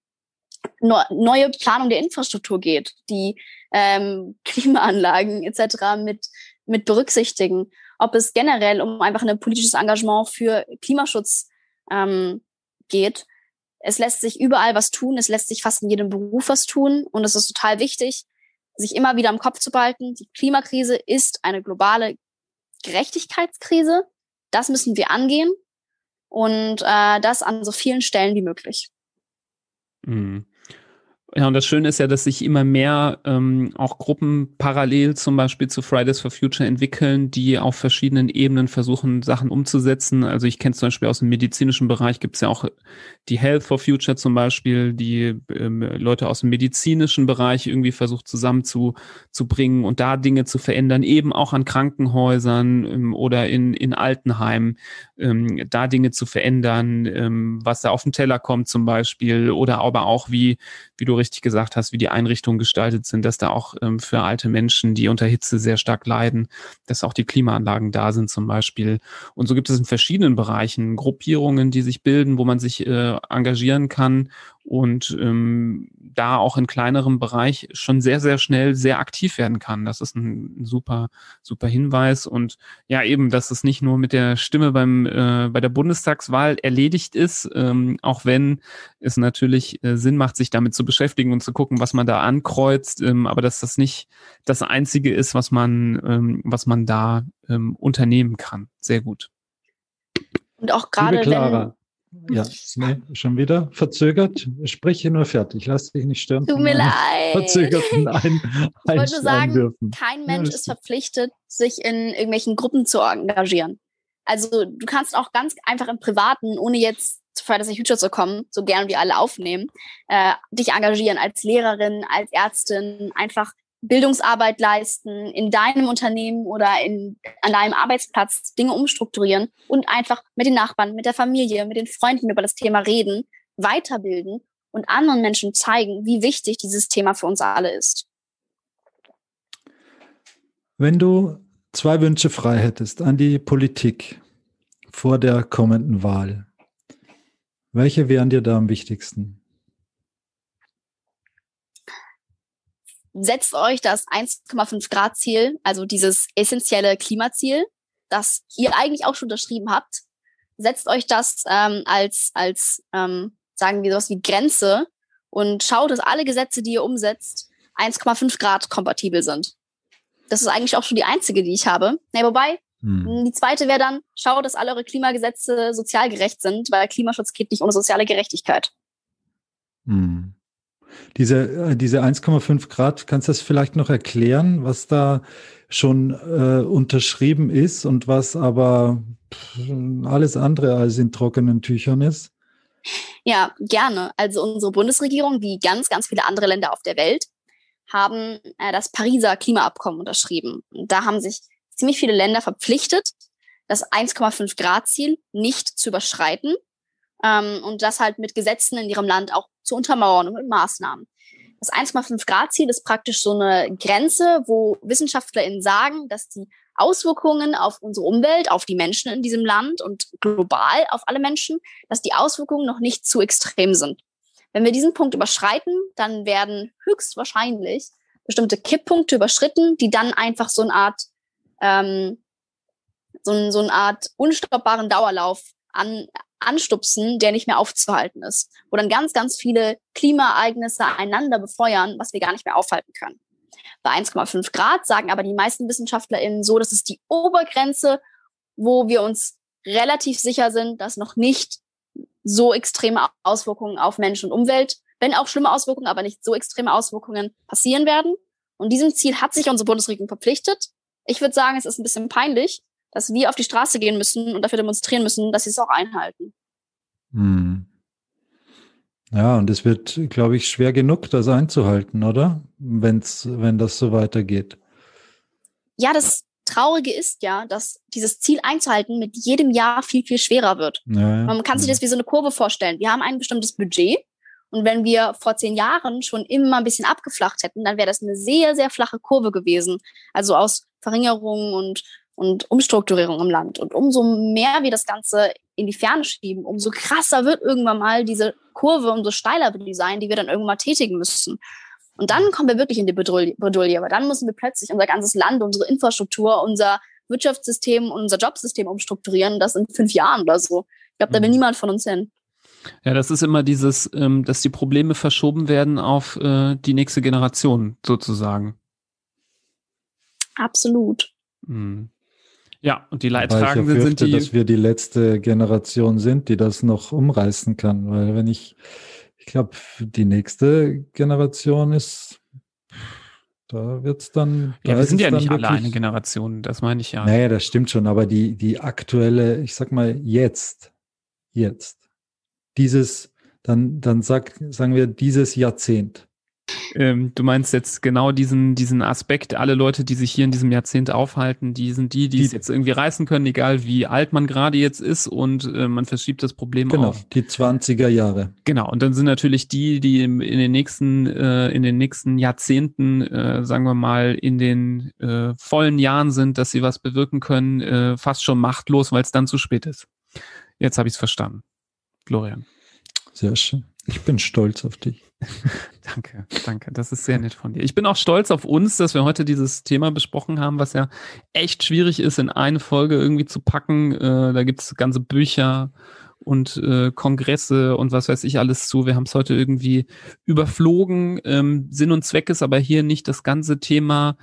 C: neue Planung der Infrastruktur geht, die ähm, *laughs* Klimaanlagen etc. mit, mit berücksichtigen, ob es generell um einfach ein politisches Engagement für Klimaschutz ähm, geht. Es lässt sich überall was tun, es lässt sich fast in jedem Beruf was tun und es ist total wichtig, sich immer wieder im Kopf zu behalten, die Klimakrise ist eine globale Gerechtigkeitskrise. Das müssen wir angehen und äh, das an so vielen Stellen wie möglich.
A: Mhm. Ja, und das Schöne ist ja, dass sich immer mehr ähm, auch Gruppen parallel zum Beispiel zu Fridays for Future entwickeln, die auf verschiedenen Ebenen versuchen, Sachen umzusetzen. Also ich kenne zum Beispiel aus dem medizinischen Bereich gibt es ja auch die Health for Future zum Beispiel, die ähm, Leute aus dem medizinischen Bereich irgendwie versucht zusammenzubringen und da Dinge zu verändern, eben auch an Krankenhäusern ähm, oder in, in Altenheimen, ähm, da Dinge zu verändern, ähm, was da auf den Teller kommt zum Beispiel oder aber auch wie, wie du richtig gesagt hast, wie die Einrichtungen gestaltet sind, dass da auch ähm, für alte Menschen, die unter Hitze sehr stark leiden, dass auch die Klimaanlagen da sind zum Beispiel. Und so gibt es in verschiedenen Bereichen Gruppierungen, die sich bilden, wo man sich äh, engagieren kann und ähm, da auch in kleinerem Bereich schon sehr, sehr schnell sehr aktiv werden kann. Das ist ein super, super Hinweis. Und ja, eben, dass es nicht nur mit der Stimme beim, äh, bei der Bundestagswahl erledigt ist, ähm, auch wenn es natürlich äh, Sinn macht, sich damit zu beschäftigen und zu gucken, was man da ankreuzt, ähm, aber dass das nicht das Einzige ist, was man, ähm, was man da ähm, unternehmen kann. Sehr gut.
C: Und auch gerade wenn,
B: ja, nee, schon wieder verzögert. Sprich hier nur fertig. Lass dich nicht stören.
C: Tut mir leid.
B: Verzögerten *laughs* ein,
C: ich wollte nur sagen, Einwürfen. kein Mensch ja, ist verpflichtet, sich in irgendwelchen Gruppen zu engagieren. Also du kannst auch ganz einfach im Privaten, ohne jetzt zu Fridays for Future zu kommen, so gern wir alle aufnehmen, äh, dich engagieren als Lehrerin, als Ärztin, einfach Bildungsarbeit leisten, in deinem Unternehmen oder in, an deinem Arbeitsplatz Dinge umstrukturieren und einfach mit den Nachbarn, mit der Familie, mit den Freunden über das Thema reden, weiterbilden und anderen Menschen zeigen, wie wichtig dieses Thema für uns alle ist.
B: Wenn du zwei Wünsche frei hättest an die Politik vor der kommenden Wahl, welche wären dir da am wichtigsten?
C: Setzt euch das 1,5 Grad Ziel, also dieses essentielle Klimaziel, das ihr eigentlich auch schon unterschrieben habt, setzt euch das ähm, als, als ähm, sagen wir sowas wie Grenze und schaut, dass alle Gesetze, die ihr umsetzt, 1,5 Grad kompatibel sind. Das ist eigentlich auch schon die einzige, die ich habe. Nee, wobei, hm. die zweite wäre dann, schaut, dass alle eure Klimagesetze sozial gerecht sind, weil Klimaschutz geht nicht ohne soziale Gerechtigkeit.
B: Hm. Diese, äh, diese 1,5 Grad, kannst du das vielleicht noch erklären, was da schon äh, unterschrieben ist und was aber alles andere als in trockenen Tüchern ist?
C: Ja, gerne. Also unsere Bundesregierung, wie ganz, ganz viele andere Länder auf der Welt, haben äh, das Pariser Klimaabkommen unterschrieben. Da haben sich ziemlich viele Länder verpflichtet, das 1,5 Grad Ziel nicht zu überschreiten ähm, und das halt mit Gesetzen in ihrem Land auch zu untermauern und mit Maßnahmen. Das 1,5 Grad Ziel ist praktisch so eine Grenze, wo WissenschaftlerInnen sagen, dass die Auswirkungen auf unsere Umwelt, auf die Menschen in diesem Land und global auf alle Menschen, dass die Auswirkungen noch nicht zu extrem sind. Wenn wir diesen Punkt überschreiten, dann werden höchstwahrscheinlich bestimmte Kipppunkte überschritten, die dann einfach so eine Art, ähm, so, so eine Art unstoppbaren Dauerlauf an, anstupsen, der nicht mehr aufzuhalten ist, wo dann ganz, ganz viele Klimaereignisse einander befeuern, was wir gar nicht mehr aufhalten können. Bei 1,5 Grad sagen aber die meisten WissenschaftlerInnen so, das ist die Obergrenze, wo wir uns relativ sicher sind, dass noch nicht so extreme Auswirkungen auf Mensch und Umwelt, wenn auch schlimme Auswirkungen, aber nicht so extreme Auswirkungen passieren werden. Und diesem Ziel hat sich unsere Bundesregierung verpflichtet. Ich würde sagen, es ist ein bisschen peinlich, dass wir auf die Straße gehen müssen und dafür demonstrieren müssen, dass sie es auch einhalten.
B: Hm. Ja, und es wird, glaube ich, schwer genug, das einzuhalten, oder? Wenn's, wenn das so weitergeht.
C: Ja, das Traurige ist ja, dass dieses Ziel einzuhalten mit jedem Jahr viel, viel schwerer wird. Ja, ja. Man kann sich das wie so eine Kurve vorstellen. Wir haben ein bestimmtes Budget Und wenn wir vor zehn Jahren schon immer ein bisschen abgeflacht hätten, dann wäre das eine sehr, sehr flache Kurve gewesen. Also aus Verringerung und, und Umstrukturierung im Land. Und umso mehr wir das Ganze in die Ferne schieben, umso krasser wird irgendwann mal diese Kurve, umso steiler wird die sein, die wir dann irgendwann mal tätigen müssen. Und dann kommen wir wirklich in die Bredouille, weil dann müssen wir plötzlich unser ganzes Land, unsere Infrastruktur, unser Wirtschaftssystem und unser Jobsystem umstrukturieren, das in fünf Jahren oder so. Ich glaube, da will mhm. niemand von uns hin.
A: Ja, das ist immer dieses, ähm, dass die Probleme verschoben werden auf äh, die nächste Generation sozusagen.
C: Absolut.
A: Mhm. Ja, und die Leidtragenden
B: ich
A: sind die.
B: dass wir die letzte Generation sind, die das noch umreißen kann. Weil wenn ich, ich glaube, die nächste Generation ist, da wird es dann.
A: Ja, wir sind ja nicht alle eine Generation, das meine ich ja.
B: Naja, das stimmt schon, aber die, die aktuelle, ich sag mal, jetzt, jetzt, dieses, dann, dann sag, sagen wir dieses Jahrzehnt.
A: Ähm, du meinst jetzt genau diesen, diesen Aspekt, alle Leute, die sich hier in diesem Jahrzehnt aufhalten, die sind die, die, die es jetzt irgendwie reißen können, egal wie alt man gerade jetzt ist und äh, man verschiebt das Problem
B: genau,
A: auf.
B: die 20er Jahre.
A: Genau, und dann sind natürlich die, die in den nächsten, äh, in den nächsten Jahrzehnten, äh, sagen wir mal, in den äh, vollen Jahren sind, dass sie was bewirken können, äh, fast schon machtlos, weil es dann zu spät ist. Jetzt habe ich es verstanden. Florian.
B: Sehr schön. Ich bin stolz auf dich. *laughs*
A: danke, danke. Das ist sehr nett von dir. Ich bin auch stolz auf uns, dass wir heute dieses Thema besprochen haben, was ja echt schwierig ist, in eine Folge irgendwie zu packen. Äh, da gibt es ganze Bücher und äh, Kongresse und was weiß ich alles zu. Wir haben es heute irgendwie überflogen. Ähm, Sinn und Zweck ist aber hier nicht das ganze Thema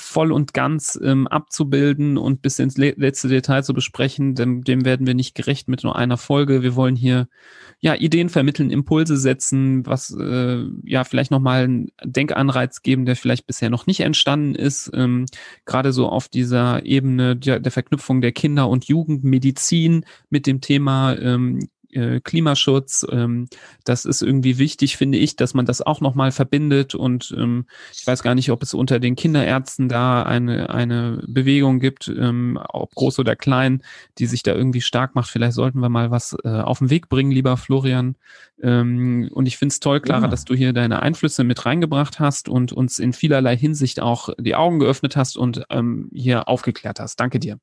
A: voll und ganz ähm, abzubilden und bis ins letzte Detail zu besprechen. Dem, dem werden wir nicht gerecht mit nur einer Folge. Wir wollen hier ja Ideen vermitteln, Impulse setzen, was äh, ja vielleicht nochmal einen Denkanreiz geben, der vielleicht bisher noch nicht entstanden ist. Ähm, Gerade so auf dieser Ebene der, der Verknüpfung der Kinder- und Jugendmedizin mit dem Thema ähm, äh, Klimaschutz. Ähm, das ist irgendwie wichtig, finde ich, dass man das auch nochmal verbindet. Und ähm, ich weiß gar nicht, ob es unter den Kinderärzten da eine, eine Bewegung gibt, ähm, ob groß oder klein, die sich da irgendwie stark macht. Vielleicht sollten wir mal was äh, auf den Weg bringen, lieber Florian. Ähm, und ich finde es toll, Clara, ja. dass du hier deine Einflüsse mit reingebracht hast und uns in vielerlei Hinsicht auch die Augen geöffnet hast und ähm, hier aufgeklärt hast. Danke dir.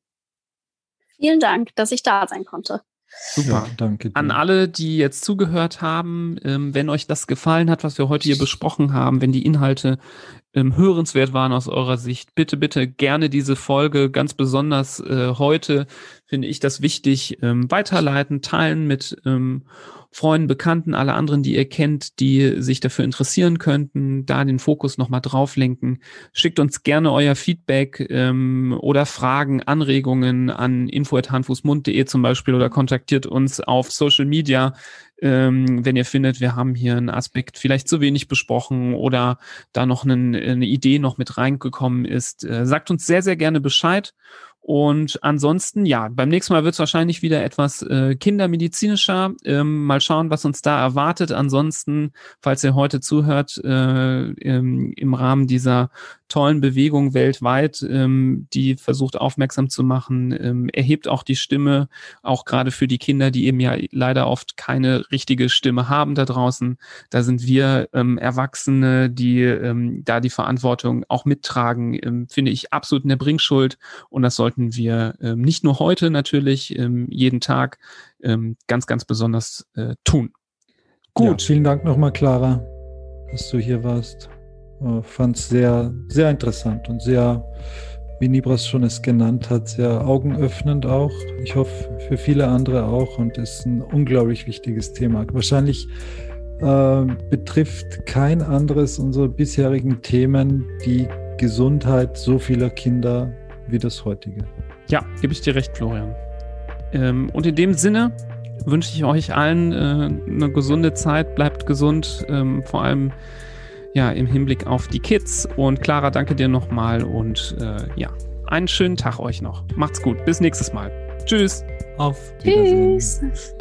C: Vielen Dank, dass ich da sein konnte.
A: Super. Ja, danke. Dir. An alle, die jetzt zugehört haben, ähm, wenn euch das gefallen hat, was wir heute hier besprochen haben, wenn die Inhalte ähm, hörenswert waren aus eurer Sicht, bitte, bitte gerne diese Folge, ganz besonders äh, heute, finde ich das wichtig, ähm, weiterleiten, teilen mit ähm, Freunden, Bekannten, alle anderen, die ihr kennt, die sich dafür interessieren könnten, da den Fokus nochmal drauf lenken. Schickt uns gerne euer Feedback ähm, oder Fragen, Anregungen an info.handfußmund.de zum Beispiel oder kontaktiert uns auf Social Media, ähm, wenn ihr findet, wir haben hier einen Aspekt vielleicht zu wenig besprochen oder da noch einen, eine Idee noch mit reingekommen ist. Äh, sagt uns sehr, sehr gerne Bescheid. Und ansonsten, ja, beim nächsten Mal wird es wahrscheinlich wieder etwas äh, kindermedizinischer. Ähm, mal schauen, was uns da erwartet. Ansonsten, falls ihr heute zuhört, äh, im, im Rahmen dieser tollen Bewegung weltweit, ähm, die versucht aufmerksam zu machen, ähm, erhebt auch die Stimme, auch gerade für die Kinder, die eben ja leider oft keine richtige Stimme haben da draußen. Da sind wir ähm, Erwachsene, die ähm, da die Verantwortung auch mittragen, ähm, finde ich absolut in der Bringschuld. Und das sollten wir ähm, nicht nur heute natürlich, ähm, jeden Tag ähm, ganz, ganz besonders äh, tun.
B: Gut. Ja, vielen Dank nochmal, Clara, dass du hier warst. Äh, Fand es sehr, sehr interessant und sehr, wie Nibras schon es genannt hat, sehr augenöffnend auch. Ich hoffe für viele andere auch und ist ein unglaublich wichtiges Thema. Wahrscheinlich äh, betrifft kein anderes unserer bisherigen Themen die Gesundheit so vieler Kinder wie das heutige.
A: Ja, gebe ich dir recht, Florian. Ähm, und in dem Sinne wünsche ich euch allen äh, eine gesunde Zeit, bleibt gesund, ähm, vor allem ja, im Hinblick auf die Kids. Und Clara, danke dir nochmal und äh, ja, einen schönen Tag euch noch. Macht's gut. Bis nächstes Mal. Tschüss.
B: Auf Wiedersehen. Tschüss.